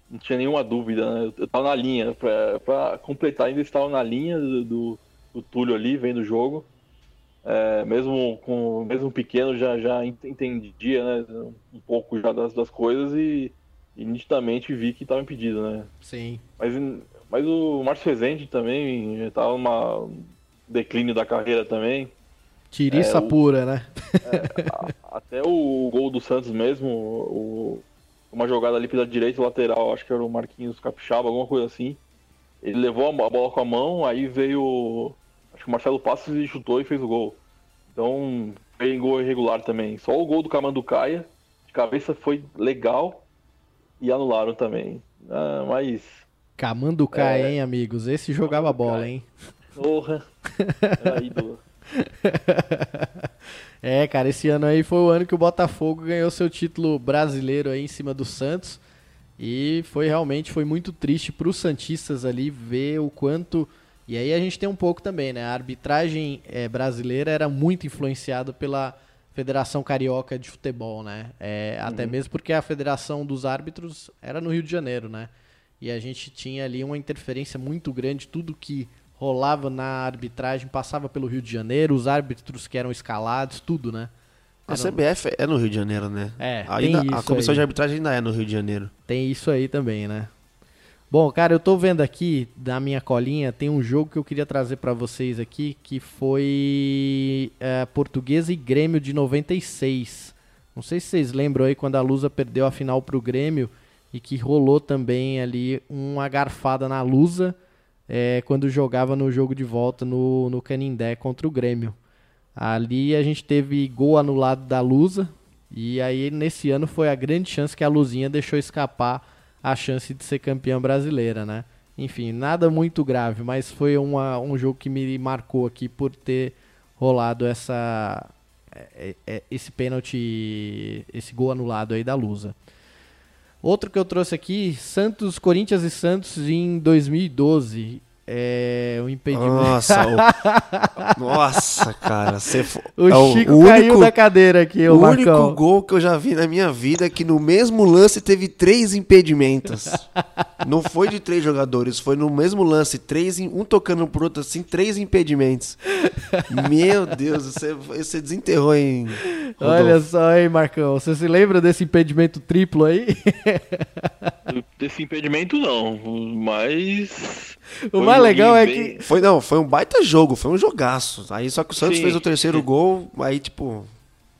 não tinha nenhuma dúvida, né? Eu tava na linha, pra, pra completar, ainda estava na linha do, do, do Túlio ali, vendo o jogo. É, mesmo com mesmo pequeno já já entendia né, um pouco já das, das coisas e, e nitidamente vi que estava impedido né sim mas mas o Márcio Rezende também já estava numa declínio da carreira também tiriça é, pura né é, a, até o gol do Santos mesmo o, uma jogada ali pela direita lateral, acho que era o Marquinhos Capixaba, alguma coisa assim. Ele levou a bola com a mão, aí veio. Acho que o Marcelo Passos e chutou e fez o gol. Então, foi em gol irregular também. Só o gol do Camanducaia, de cabeça foi legal e anularam também. Ah, mas. Camanducaia, é... hein, amigos? Esse jogava bola, hein? Porra! Era ídolo. é, cara, esse ano aí foi o ano que o Botafogo ganhou seu título brasileiro aí em cima do Santos. E foi realmente foi muito triste para os santistas ali ver o quanto e aí a gente tem um pouco também, né? A arbitragem é, brasileira era muito influenciada pela Federação Carioca de Futebol, né? É, uhum. Até mesmo porque a Federação dos Árbitros era no Rio de Janeiro, né? E a gente tinha ali uma interferência muito grande, tudo que rolava na arbitragem, passava pelo Rio de Janeiro, os árbitros que eram escalados, tudo, né? A CBF é no Rio de Janeiro, né? É, ainda, a comissão aí. de arbitragem ainda é no Rio de Janeiro. Tem isso aí também, né? Bom, cara, eu tô vendo aqui da minha colinha, tem um jogo que eu queria trazer para vocês aqui, que foi é, Portuguesa e Grêmio de 96. Não sei se vocês lembram aí quando a Lusa perdeu a final pro Grêmio e que rolou também ali uma garfada na Lusa é, quando jogava no jogo de volta no, no Canindé contra o Grêmio. Ali a gente teve gol anulado da Lusa, e aí nesse ano foi a grande chance que a Luzinha deixou escapar a chance de ser campeã brasileira, né? Enfim, nada muito grave, mas foi uma, um jogo que me marcou aqui por ter rolado essa é, é, esse pênalti, esse gol anulado aí da Lusa. Outro que eu trouxe aqui, Santos, Corinthians e Santos em 2012. É um impedimento. Nossa, o... Nossa, cara. Você fo... o é Chico o caiu único, da cadeira aqui, o, o Marcão. único gol que eu já vi na minha vida é que no mesmo lance teve três impedimentos. Não foi de três jogadores, foi no mesmo lance, três, um tocando pro outro assim, três impedimentos. Meu Deus, você, você desenterrou em. Olha só, hein, Marcão. Você se lembra desse impedimento triplo aí? Desse impedimento não, mas. O mais legal é que. Foi, não, foi um baita jogo, foi um jogaço. Aí só que o Santos Sim, fez o terceiro gol, aí tipo.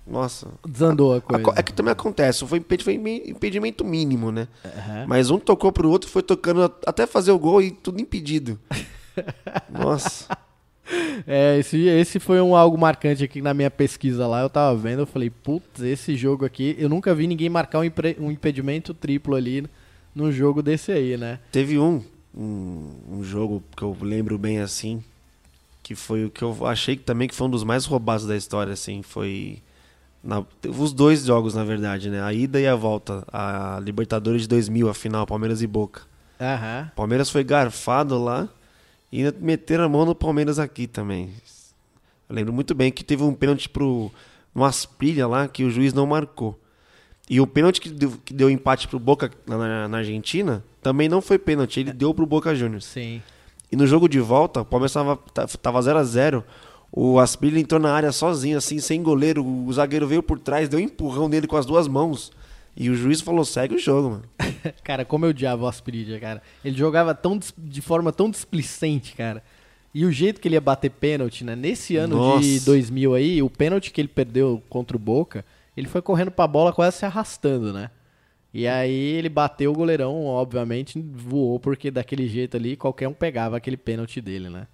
Nossa. Desandou a coisa. É que também acontece, foi impedi- foi impedimento mínimo, né? Aham. Mas um tocou pro outro, foi tocando até fazer o gol e tudo impedido. Nossa. É, esse, esse foi um algo marcante aqui na minha pesquisa lá. Eu tava vendo, eu falei, putz, esse jogo aqui, eu nunca vi ninguém marcar um, impre- um impedimento triplo ali num jogo desse aí, né? Teve um, um, um jogo que eu lembro bem assim, que foi o que eu achei que também que foi um dos mais roubados da história, assim, foi na- os dois jogos, na verdade, né? A ida e a volta, a Libertadores de 2000, a final, Palmeiras e Boca. Aham. Palmeiras foi garfado lá e meteram a mão no Palmeiras aqui também. Eu lembro muito bem que teve um pênalti pro no Asprilha lá que o juiz não marcou. E o pênalti que deu, que deu empate pro Boca na, na Argentina também não foi pênalti, ele deu pro Boca Juniors. Sim. E no jogo de volta, o Palmeiras tava, ta- tava 0 a 0 O Asprilha entrou na área sozinho, assim, sem goleiro. O zagueiro veio por trás, deu um empurrão nele com as duas mãos. E o juiz falou: segue o jogo, mano. Cara, como eu odiava o Aspiridia, cara. Ele jogava tão de forma tão displicente, cara. E o jeito que ele ia bater pênalti, né? Nesse ano de Nossa. 2000 aí, o pênalti que ele perdeu contra o Boca, ele foi correndo pra bola quase se arrastando, né? E aí ele bateu o goleirão, obviamente, voou, porque daquele jeito ali qualquer um pegava aquele pênalti dele, né?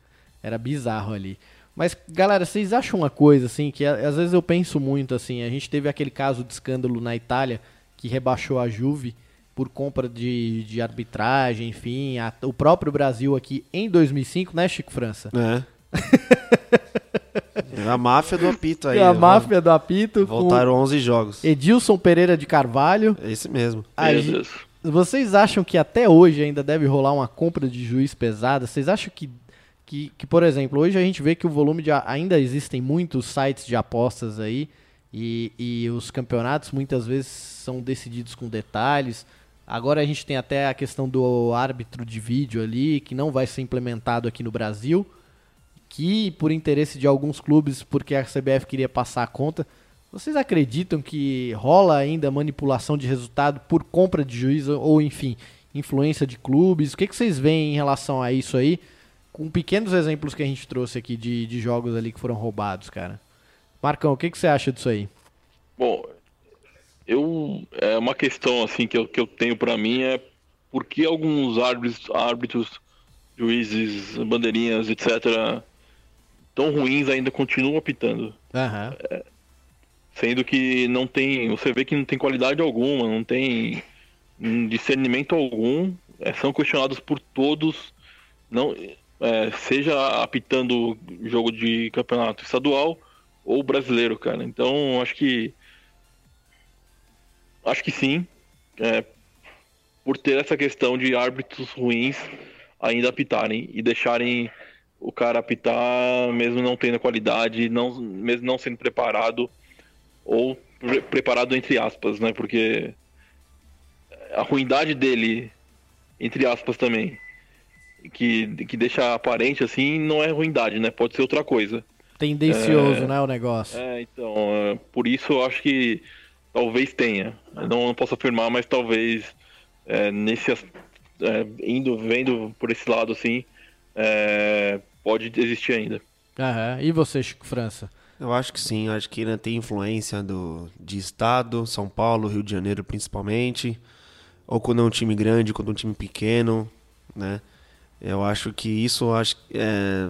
Era bizarro ali. Mas, galera, vocês acham uma coisa, assim, que às vezes eu penso muito, assim, a gente teve aquele caso de escândalo na Itália, que rebaixou a Juve por compra de, de arbitragem, enfim, a- o próprio Brasil aqui em 2005, né, Chico França? É. Era a máfia do apito aí. a né? máfia do apito Voltaram 11 jogos. Edilson Pereira de Carvalho. É esse mesmo. Meu Deus. Vocês acham que até hoje ainda deve rolar uma compra de juiz pesada? Vocês acham que, que, que, por exemplo, hoje a gente vê que o volume de. Ainda existem muitos sites de apostas aí e, e os campeonatos muitas vezes são decididos com detalhes. Agora a gente tem até a questão do árbitro de vídeo ali, que não vai ser implementado aqui no Brasil, que por interesse de alguns clubes, porque a CBF queria passar a conta, vocês acreditam que rola ainda manipulação de resultado por compra de juiz ou, enfim, influência de clubes? O que, que vocês veem em relação a isso aí? Com pequenos exemplos que a gente trouxe aqui de, de jogos ali que foram roubados, cara. Marcão, o que, que você acha disso aí? Bom, eu é uma questão assim que eu, que eu tenho pra mim é por que alguns árbitros, árbitros, juízes, bandeirinhas, etc, tão ruins ainda continuam apitando, Aham. sendo que não tem, você vê que não tem qualidade alguma, não tem discernimento algum, é, são questionados por todos, não é, seja apitando jogo de campeonato estadual ou brasileiro, cara. Então, acho que acho que sim, é, por ter essa questão de árbitros ruins ainda apitarem e deixarem o cara apitar mesmo não tendo qualidade, não, mesmo não sendo preparado ou pre- preparado entre aspas, né? Porque a ruindade dele, entre aspas também, que, que deixa aparente assim, não é ruindade, né? Pode ser outra coisa. Tendencioso, É. né, o negócio. É, então, é, por isso eu acho que talvez tenha. Eu não, não posso afirmar, mas talvez é, nesse é, indo vendo por esse lado assim, é, pode existir ainda. Aham. E você, Chico França? Eu acho que sim, acho que ainda tem influência do, de estado, São Paulo, Rio de Janeiro principalmente, ou quando é um time grande, quando é um time pequeno, né? Eu acho que isso, acho é,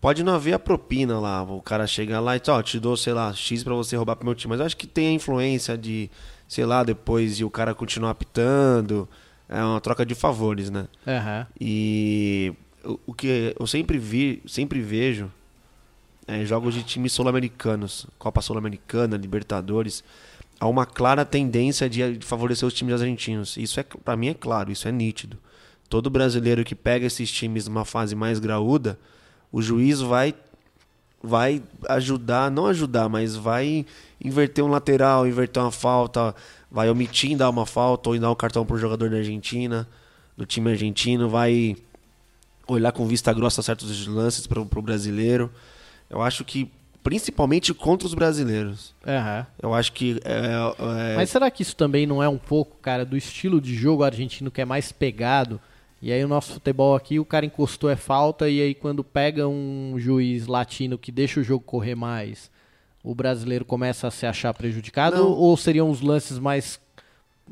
pode não haver a propina lá, o cara chega lá e ó, te dou, sei lá, X pra você roubar pro meu time, mas eu acho que tem a influência de, sei lá, depois e o cara continuar apitando, é uma troca de favores, né? Aham. E o, que eu sempre vi, sempre vejo é jogos de times sul-americanos, Copa Sul-Americana, Libertadores. há uma clara tendência de, favorecer os times argentinos. Isso é, para mim é claro, isso é nítido. Todo brasileiro que pega esses times numa fase mais graúda, o juiz vai vai ajudar, não ajudar, mas vai inverter um lateral, inverter uma falta, vai omitir dar uma falta ou dar um cartão pro jogador da Argentina, do time argentino, vai olhar com vista grossa certos lances pro, pro brasileiro. Eu acho que principalmente contra os brasileiros. Aham. Eu acho que é, é- Mas será que isso também não é um pouco, cara, do estilo de jogo argentino que é mais pegado? E aí o nosso futebol aqui, o cara encostou é falta, e aí quando pega um juiz latino que deixa o jogo correr mais, o brasileiro começa a se achar prejudicado? Não. Ou seriam os lances mais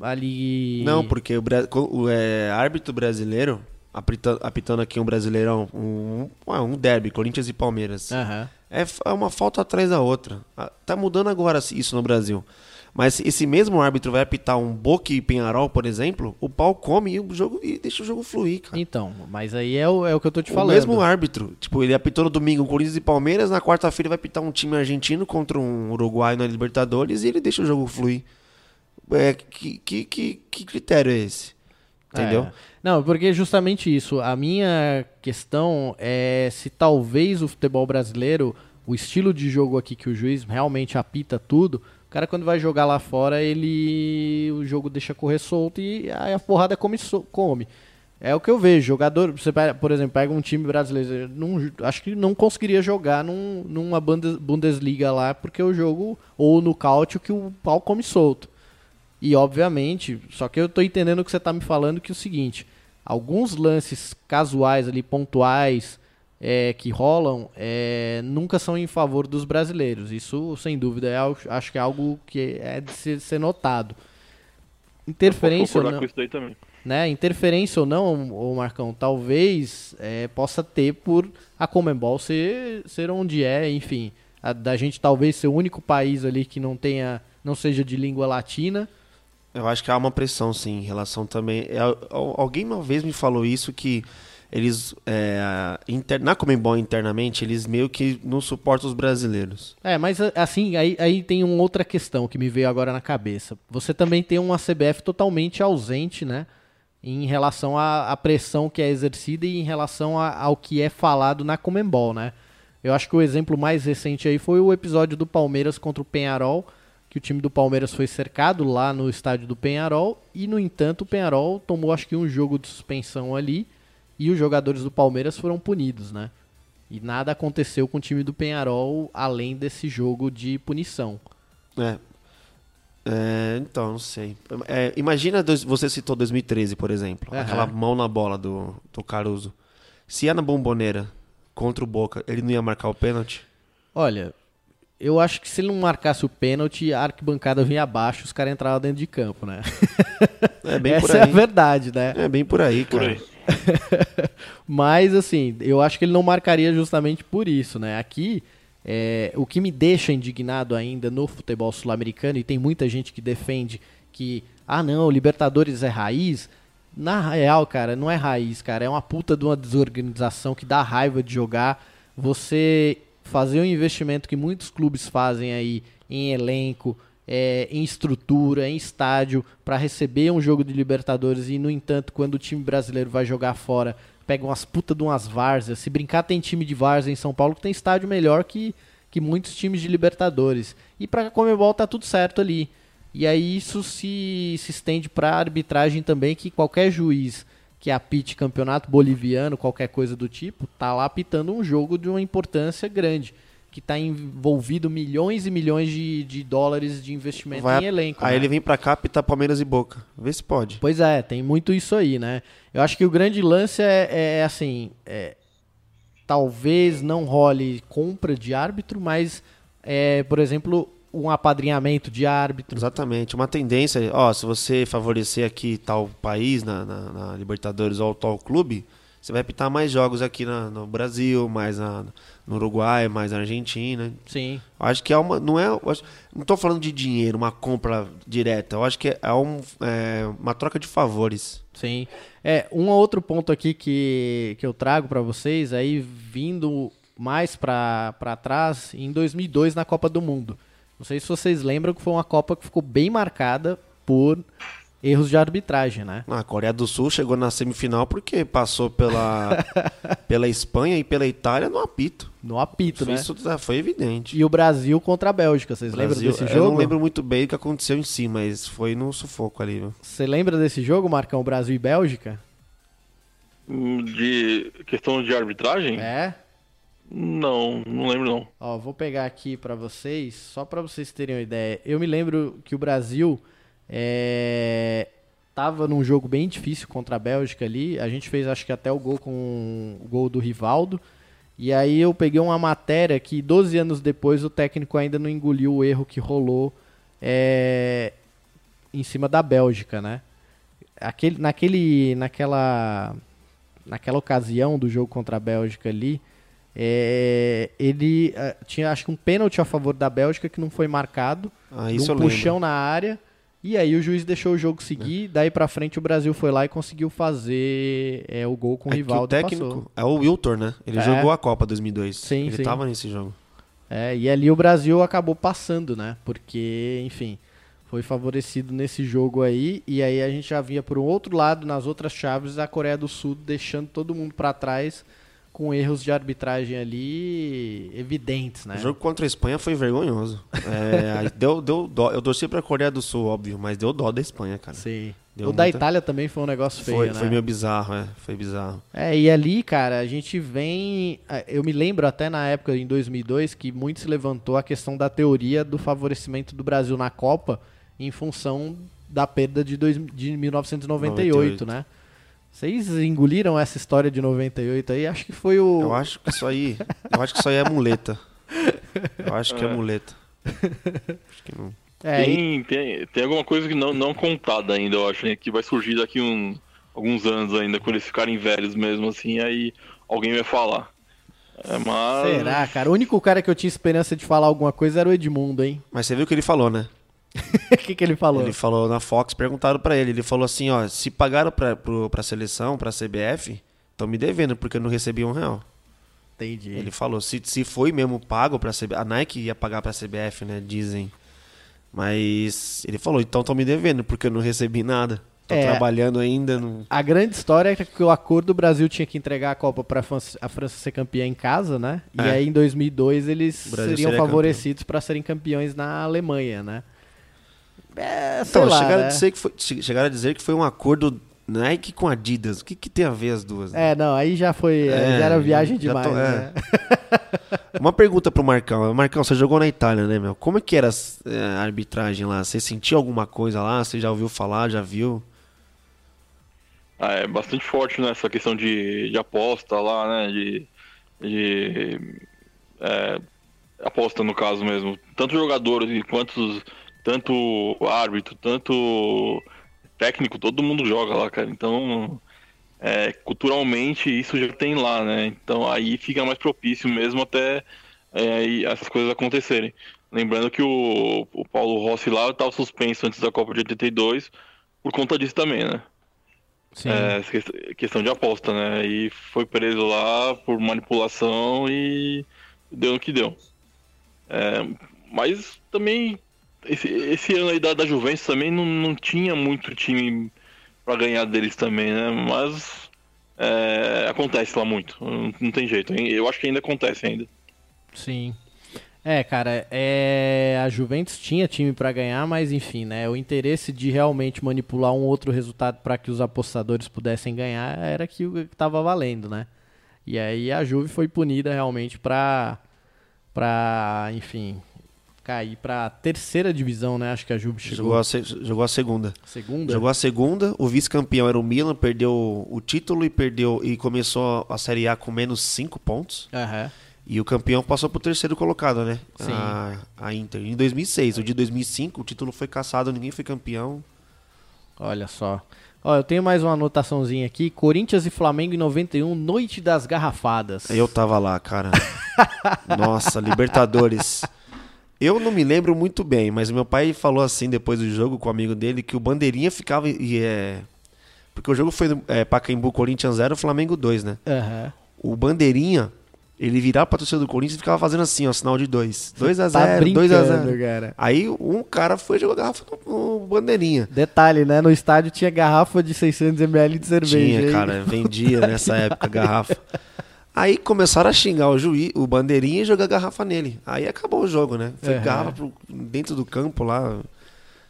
ali. Não, porque o, bra- o, é, árbitro brasileiro, apitando, apitando aqui um brasileirão, um, um, derby, Corinthians e Palmeiras, Aham. é, é uma falta atrás da outra. Ah, Tá mudando agora isso no Brasil. Mas esse mesmo árbitro vai apitar um Boca e Penharol, por exemplo, o pau come e o jogo e deixa o jogo fluir, cara. Então, mas aí é o, é o que eu tô te O falando. mesmo árbitro, tipo, ele apitou no domingo Corinthians e Palmeiras, na quarta-feira vai apitar um time argentino contra um uruguai na Libertadores e ele deixa o jogo fluir. É, que, que, que, que critério é esse? Entendeu? É. Não, porque justamente isso. A minha questão é se talvez o futebol brasileiro, o estilo de jogo aqui que o juiz realmente apita tudo, o cara quando vai jogar lá fora, ele o jogo deixa correr solto e a porrada come. come. É o que eu vejo. Jogador, você por exemplo, pega um time brasileiro, não, acho que não conseguiria jogar num, numa Bundes- Bundesliga lá, porque o jogo, ou no caute, que o pau come solto. E obviamente, só que eu tô entendendo o que você tá me falando que é o seguinte, alguns lances casuais ali, pontuais, é, que rolam, é, nunca são em favor dos brasileiros. Isso, sem dúvida, é, acho que é algo que é de ser, ser notado. Interferência ou não, com isso daí também. né? Interferência ou não, ô Marcão, talvez é, possa ter por a Comembol ser, ser onde é, enfim, a, da gente talvez ser o único país ali que não tenha, não seja de língua latina. Eu acho que há uma pressão, sim, em relação também. é, al- alguém uma vez me falou isso que eles é, inter- na Comembol internamente eles meio que não suportam os brasileiros. É, mas assim, aí, aí tem uma outra questão que me veio agora na cabeça. Você também tem uma CBF totalmente ausente, né? Em relação à, à pressão que é exercida e em relação a- ao que é falado na Comembol, né? Eu acho que o exemplo mais recente aí foi o episódio do Palmeiras contra o Penharol, que o time do Palmeiras foi cercado lá no estádio do Penharol e, no entanto, o Penharol tomou acho que um jogo de suspensão ali e os jogadores do Palmeiras foram punidos, né? E nada aconteceu com o time do Penharol além desse jogo de punição. É. É, então, não sei. É, imagina, dois- você citou 2013, por exemplo. Aham. Aquela mão na bola do, do Caruso. Se ia na bomboneira contra o Boca, ele não ia marcar o pênalti? Olha, eu acho que se ele não marcasse o pênalti, a arquibancada vinha abaixo, os caras entravam dentro de campo, né? É bem Essa por é a aí. verdade, né? É bem por aí, Por cara. aí. Mas, assim, eu acho que ele não marcaria justamente por isso, né? Aqui, é, o que me deixa indignado ainda no futebol sul-americano, e tem muita gente que defende que, ah, não, Libertadores é raiz. Na real, cara, não é raiz, cara. É uma puta de uma desorganização que dá raiva de jogar. Você fazer um investimento que muitos clubes fazem aí em elenco, é, em estrutura, em estádio, para receber um jogo de Libertadores e, no entanto, quando o time brasileiro vai jogar fora, pega umas puta de umas várzeas. Se brincar, tem time de várzea em São Paulo que tem estádio melhor que, que muitos times de Libertadores. E pra Comebol tá tudo certo ali. E aí isso se, se estende pra arbitragem também, que qualquer juiz que apite campeonato boliviano, qualquer coisa do tipo, tá lá apitando um jogo de uma importância grande. Que tá envolvido milhões e milhões de, de dólares de investimento Vai- em elenco. Aí né? ele vem pra cá pitar Palmeiras e Boca. Vê se pode. Pois é, tem muito isso aí, né? Eu acho que o grande lance é, é assim, é, talvez não role compra de árbitro, mas, é, por exemplo, um apadrinhamento de árbitro. Exatamente. Uma tendência, ó, se você favorecer aqui tal país na, na- na Libertadores ou tal clube, você vai pitar mais jogos aqui na- no Brasil, mais na- no Uruguai, mais na Argentina. Sim. Eu acho que é uma. Não é. acho- não estou falando de dinheiro, uma compra direta. Eu acho que é, um, é uma troca de favores. Sim. É, um outro ponto aqui que, que eu trago para vocês, aí vindo mais para trás, em 2002 na Copa do Mundo, Não sei se vocês lembram que foi uma Copa que ficou bem marcada por erros de arbitragem, né? A Coreia do Sul chegou na semifinal porque passou pela, pela Espanha e pela Itália no apito. No apito, né? Isso já foi evidente. E o Brasil contra a Bélgica, vocês Brasil- lembram desse Eu jogo? não lembro muito bem o que aconteceu em si, mas foi no sufoco ali. viu? Você lembra desse jogo, Marcão, Brasil e Bélgica? Hum, De questão de arbitragem? É. Não, não lembro não. Ó, vou pegar aqui pra vocês, só pra vocês terem uma ideia. Eu me lembro que o Brasil é, tava num jogo bem difícil contra a Bélgica ali. A gente fez, acho que até o gol com o gol do Rivaldo. E aí eu peguei uma matéria que 12 anos depois o técnico ainda não engoliu o erro que rolou é, em cima da Bélgica, né? Aquele, naquele, naquela, naquela ocasião do jogo contra a Bélgica ali, é, ele eh, tinha acho que um pênalti a favor da Bélgica que não foi marcado, Ah, isso um lembro. puxão na área, e aí o juiz deixou o jogo seguir, daí pra frente o Brasil foi lá e conseguiu fazer é, o gol com o É que Rivaldo o técnico passou. é o Wiltor, né? Ele É. jogou a Copa 2002. Sim, Ele sim. tava nesse jogo. É, e ali o Brasil acabou passando, né? Porque, enfim, foi favorecido nesse jogo aí, e aí a gente já via por um outro lado, nas outras chaves, a Coreia do Sul deixando todo mundo pra trás com erros de arbitragem ali evidentes, né? O jogo contra a Espanha foi vergonhoso. É, deu, deu dó. Eu torci pra Coreia do Sul, óbvio, mas deu dó da Espanha, cara. Sim. Deu o da muita- Itália também foi um negócio feio, Foi, né? foi meio bizarro, é. Foi bizarro. É, e ali, cara, a gente vem. é, Eu me lembro até na época, em 2002, que muito se levantou a questão da teoria do favorecimento do Brasil na Copa em função da perda de, dois, de 1998, 98. né? Vocês engoliram essa história de 98 aí? Acho que foi o. Eu acho que isso aí. Eu acho que isso aí é muleta. Eu acho que é, É. muleta. Acho que não. É, e- tem, tem, tem alguma coisa que não, não contada ainda, eu acho, né? Que vai surgir daqui um, alguns anos ainda, quando eles ficarem velhos mesmo, assim, aí alguém vai falar. É, mas. Será, cara? O único cara que eu tinha esperança de falar alguma coisa era o Edmundo, hein? Mas você viu o que ele falou, né? O que, que ele falou? Ele falou na Fox, perguntaram pra ele. Ele falou assim: ó, se pagaram pra, pro, pra seleção, pra CBF, estão me devendo, porque eu não recebi um real. Entendi. Ele falou: se, se foi mesmo pago pra CBF. A Nike ia pagar pra CBF, né? Dizem. Mas ele falou: então estão me devendo, porque eu não recebi nada. Tô É. trabalhando ainda. Não... A grande história é que o acordo do Brasil tinha que entregar a Copa para a França ser campeã em casa, né? E É. aí em 2002 eles seriam seria favorecidos para serem campeões na Alemanha, né? É, sei Então, lá, chegaram, né? a dizer que foi, che- chegaram a dizer que foi um acordo Nike com Adidas. O que, que tem a ver as duas? né? É, não, aí já foi, É, já era viagem já demais, tô- é. né? Uma pergunta pro Marcão. Marcão, você jogou na Itália, né, meu? Como é que era é, a arbitragem lá? Você sentiu alguma coisa lá? Você já ouviu falar? Já viu? Ah, é bastante forte nessa questão de, de aposta lá, né? De. de é, aposta no caso mesmo. Tanto jogadores quanto tanto árbitro, tanto técnico, todo mundo joga lá, cara. Então, é, culturalmente isso já tem lá, né? Então aí fica mais propício mesmo até é, essas coisas acontecerem. Lembrando que o, o Paulo Rossi lá estava suspenso antes da Copa de 82 por conta disso também, né? Sim. É, questão de aposta, né? E foi preso lá por manipulação e deu no que deu. É, mas também, esse, esse ano aí da, da Juventus também não, não tinha muito time pra ganhar deles também, né? Mas é, acontece lá muito, não, não tem jeito. Eu acho que ainda acontece ainda. Sim. É, cara, é... a Juventus tinha time pra ganhar, mas enfim, né? O interesse de realmente manipular um outro resultado para que os apostadores pudessem ganhar era que o que tava valendo, né? E aí a Juve foi punida realmente pra, pra enfim, cair pra terceira divisão, né? Acho que a Juve chegou. Jogou a, jogou a segunda. Segunda? Jogou a segunda, o vice-campeão era o Milan, perdeu o título e perdeu e começou a Série A com menos 5 pontos. Aham. E o campeão passou pro terceiro colocado, né? Sim. A, a Inter. Em 2006, o de 2005, o título foi caçado, ninguém foi campeão. Olha só. Ó, eu tenho mais uma anotaçãozinha aqui. Corinthians e Flamengo em 91, Noite das Garrafadas. Eu tava lá, cara. Nossa, Libertadores. Eu não me lembro muito bem, mas meu pai falou assim depois do jogo com o amigo dele que o Bandeirinha ficava e é porque o jogo foi é, Pacaembu Corinthians 0, Flamengo 2, né? Aham. O Bandeirinha, Ele virava pra torcida do Corinthians e ficava fazendo assim, ó, sinal de 2. 2 Tá a 0 2 brincando, a 0 cara. Aí um cara foi jogar garrafa no, no bandeirinha. Detalhe, né? No estádio tinha garrafa de 600ml de cerveja. Tinha, hein? cara, vendia nessa época garrafa. Aí começaram a xingar o juiz, o bandeirinha e jogar garrafa nele. Aí acabou o jogo, né? Foi Aham. garrafa pro- dentro do campo lá.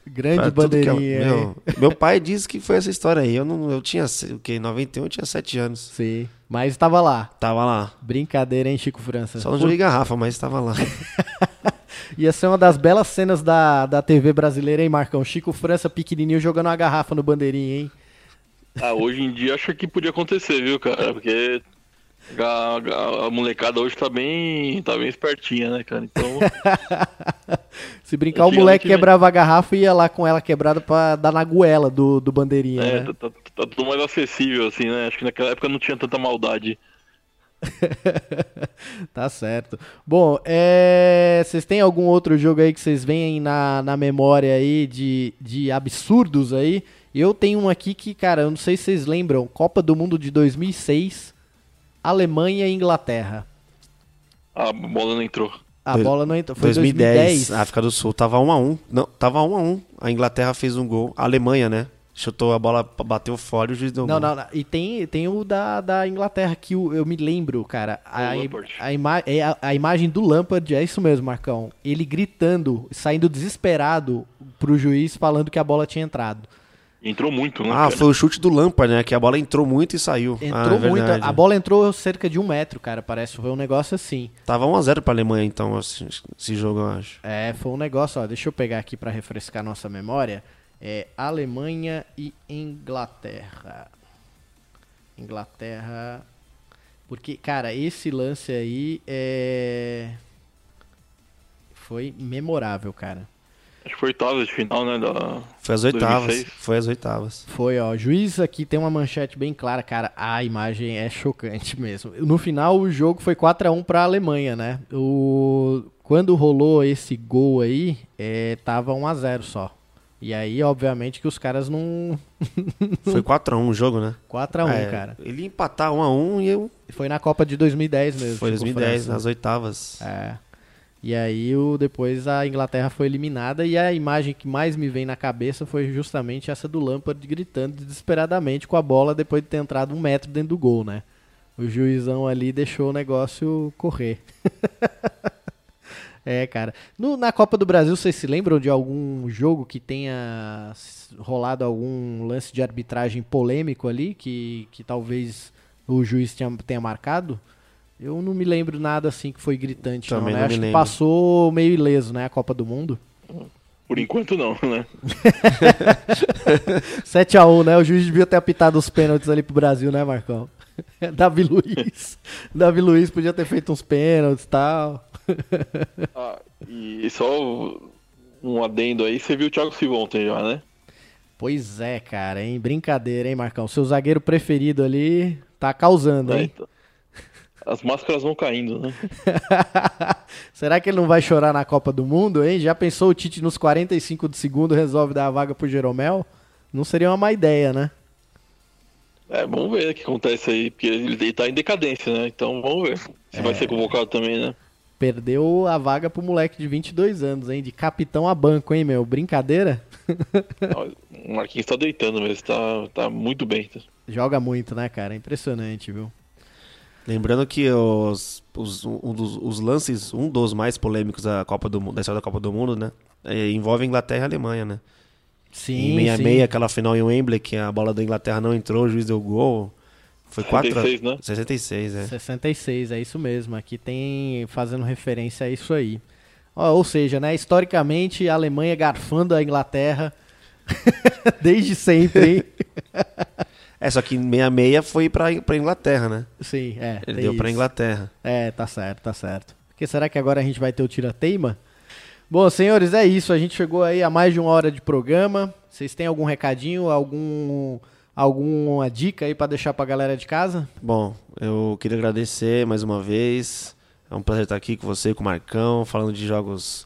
Grande que é- bandeirinha. hein? meu, meu pai disse que foi essa história aí. Eu não, eu tinha, o quê? Em 91 eu tinha 7 anos. Sim. Mas estava lá. Tava lá. Brincadeira, hein, Chico França? Só não joguei garrafa, mas tava lá. Ia ser uma das belas cenas da, da TV brasileira, hein, Marcão? Chico França pequenininho jogando uma garrafa no bandeirinha, hein? Ah, hoje em dia acho que podia acontecer, viu, cara? Porque a, a- a molecada hoje tá bem, tá bem espertinha, né, cara? Então, Se brincar, o moleque né? quebrava a garrafa e ia lá com ela quebrada pra dar na goela do, do bandeirinha, é, né? tá, tá- tá tudo mais acessível, assim, né? Acho que naquela época não tinha tanta maldade. Tá certo. Bom, é... vocês têm algum outro jogo aí que vocês veem na, na memória aí de, de absurdos aí? Eu tenho um aqui que, cara, eu não sei se vocês lembram. Copa do Mundo de 2006, Alemanha e Inglaterra. A bola não entrou. A Dois- bola não entrou. Foi 2010, 2010. África do Sul, tava 1 a 1 Não, tava 1 a 1 A Inglaterra fez um gol. A Alemanha, né? Chutou a bola, bateu fora e o juiz deu um Não, gol. não, não. E tem, tem o da, da Inglaterra que o- eu me lembro, cara. A, a, ima- é a, a imagem do Lampard é isso mesmo, Marcão. Ele gritando, saindo desesperado pro juiz falando que a bola tinha entrado. Entrou muito, né? Ah, cara? foi o chute do Lampard, né? Que a bola entrou muito e saiu. ah, Entrou é muito. A bola entrou cerca de um metro, cara. Parece. Foi um negócio assim. Tava 1x0 pra Alemanha, então, esse, esse jogo, eu acho. É, foi um negócio, ó. Deixa eu pegar aqui pra refrescar nossa memória. É Alemanha e Inglaterra. Inglaterra. Porque, cara, esse lance aí é. Foi memorável, cara. Acho que foi oitavas de final, né? Da... Foi as oitavas. 2006. Foi as oitavas. Foi, ó. Juiz aqui tem uma manchete bem clara, cara. A imagem é chocante mesmo. No final, o jogo foi 4 a 1 pra Alemanha, né? O... Quando rolou esse gol aí, é, tava 1 a 0 só. E aí, obviamente, que os caras não. Foi 4x1 o jogo, né? 4 a 1 É, cara. Ele ia empatar 1x1 e eu... Foi na Copa de 2010 mesmo. foi tipo, 2010, França. nas oitavas. É. E aí o, depois a Inglaterra foi eliminada e a imagem que mais me vem na cabeça foi justamente essa do Lampard gritando desesperadamente com a bola depois de ter entrado um metro dentro do gol, né? O juizão ali deixou o negócio correr. é, cara. No- na Copa do Brasil, vocês se lembram de algum jogo que tenha rolado algum lance de arbitragem polêmico ali que, que talvez o juiz tenha, tenha marcado? Eu não me lembro nada assim que foi gritante, Também não, né? não Acho me que lembro. passou meio ileso, né? A Copa do Mundo. Por enquanto não, né? 7x1, né? O juiz devia ter apitado os pênaltis ali pro Brasil, né, Marcão? Davi Luiz. Davi Luiz podia ter feito uns pênaltis e tal. Ah, e só um adendo aí, você viu o Thiago Silva ontem já, né? Pois é, cara, hein? Brincadeira, hein, Marcão? Seu zagueiro preferido ali tá causando, É, hein? então. As máscaras vão caindo, né? Será que ele não vai chorar na Copa do Mundo, hein? Já pensou o Tite nos 45 do segundo resolve dar a vaga pro Jeromel? Não seria uma má ideia, né? É, vamos ver o que acontece aí, porque ele tá em decadência, né? Então vamos ver se vai ser convocado também, né? Perdeu a vaga pro moleque de 22 anos, hein? De capitão a banco, hein, meu? Brincadeira? O Marquinhos tá deitando mesmo, tá, tá muito bem. Joga muito, né, cara? Impressionante, viu? Lembrando que os, os, um dos, os lances, um dos mais polêmicos da, Copa do, da história da Copa do Mundo, né? é, envolve Inglaterra e Alemanha, né? Sim, em 66, sim. aquela final em Wembley, que a bola da Inglaterra não entrou, o juiz deu gol. Foi 4 66, né? 66, é. 66, é isso mesmo. Aqui tem fazendo referência a isso aí. Ó, ou seja, né, historicamente a Alemanha garfando a Inglaterra desde sempre, hein? É, só que em 66 foi pra, pra Inglaterra, né? Sim, é. Ele deu pra isso. Inglaterra. É, tá certo, tá certo. Porque será que agora a gente vai ter o tira-teima? Bom, senhores, é isso. A gente chegou aí a mais de uma hora de programa. Vocês têm algum recadinho, algum alguma dica aí pra deixar pra galera de casa? Bom, eu queria agradecer mais uma vez. É um prazer estar aqui com você, com o Marcão, falando de jogos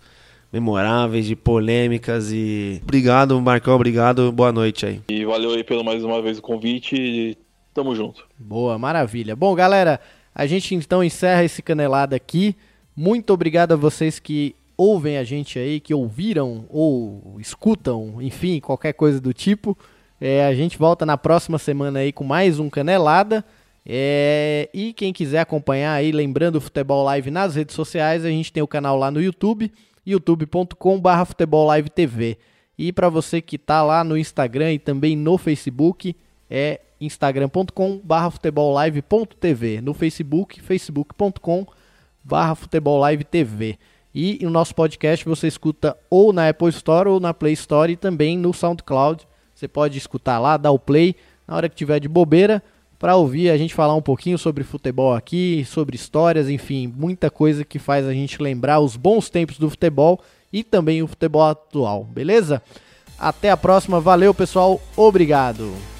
memoráveis, de polêmicas e. Obrigado, Marcão, obrigado. Boa noite aí. E valeu aí pelo mais uma vez o convite e tamo junto. Boa, maravilha. Bom, galera, A gente então encerra esse canelada aqui. Muito obrigado a vocês que ouvem a gente aí, que ouviram ou escutam, enfim, qualquer coisa do tipo. É, a gente volta na próxima semana aí com mais um Canelada. É, e quem quiser acompanhar aí, lembrando o Futebol Live nas redes sociais, a gente tem o canal lá no YouTube, youtube.com.br Futebol Live TV. E para você que está lá no Instagram e também no Facebook, é instagram.com.br futebollive.tv. No Facebook, facebook.com.br futebollive.tv. E o nosso podcast você escuta ou na Apple Store ou na Play Store e também no SoundCloud. Você pode escutar lá, dar o play na hora que tiver de bobeira para ouvir a gente falar um pouquinho sobre futebol aqui, sobre histórias, enfim, muita coisa que faz a gente lembrar os bons tempos do futebol e também o futebol atual, beleza? Até a próxima, valeu pessoal, obrigado!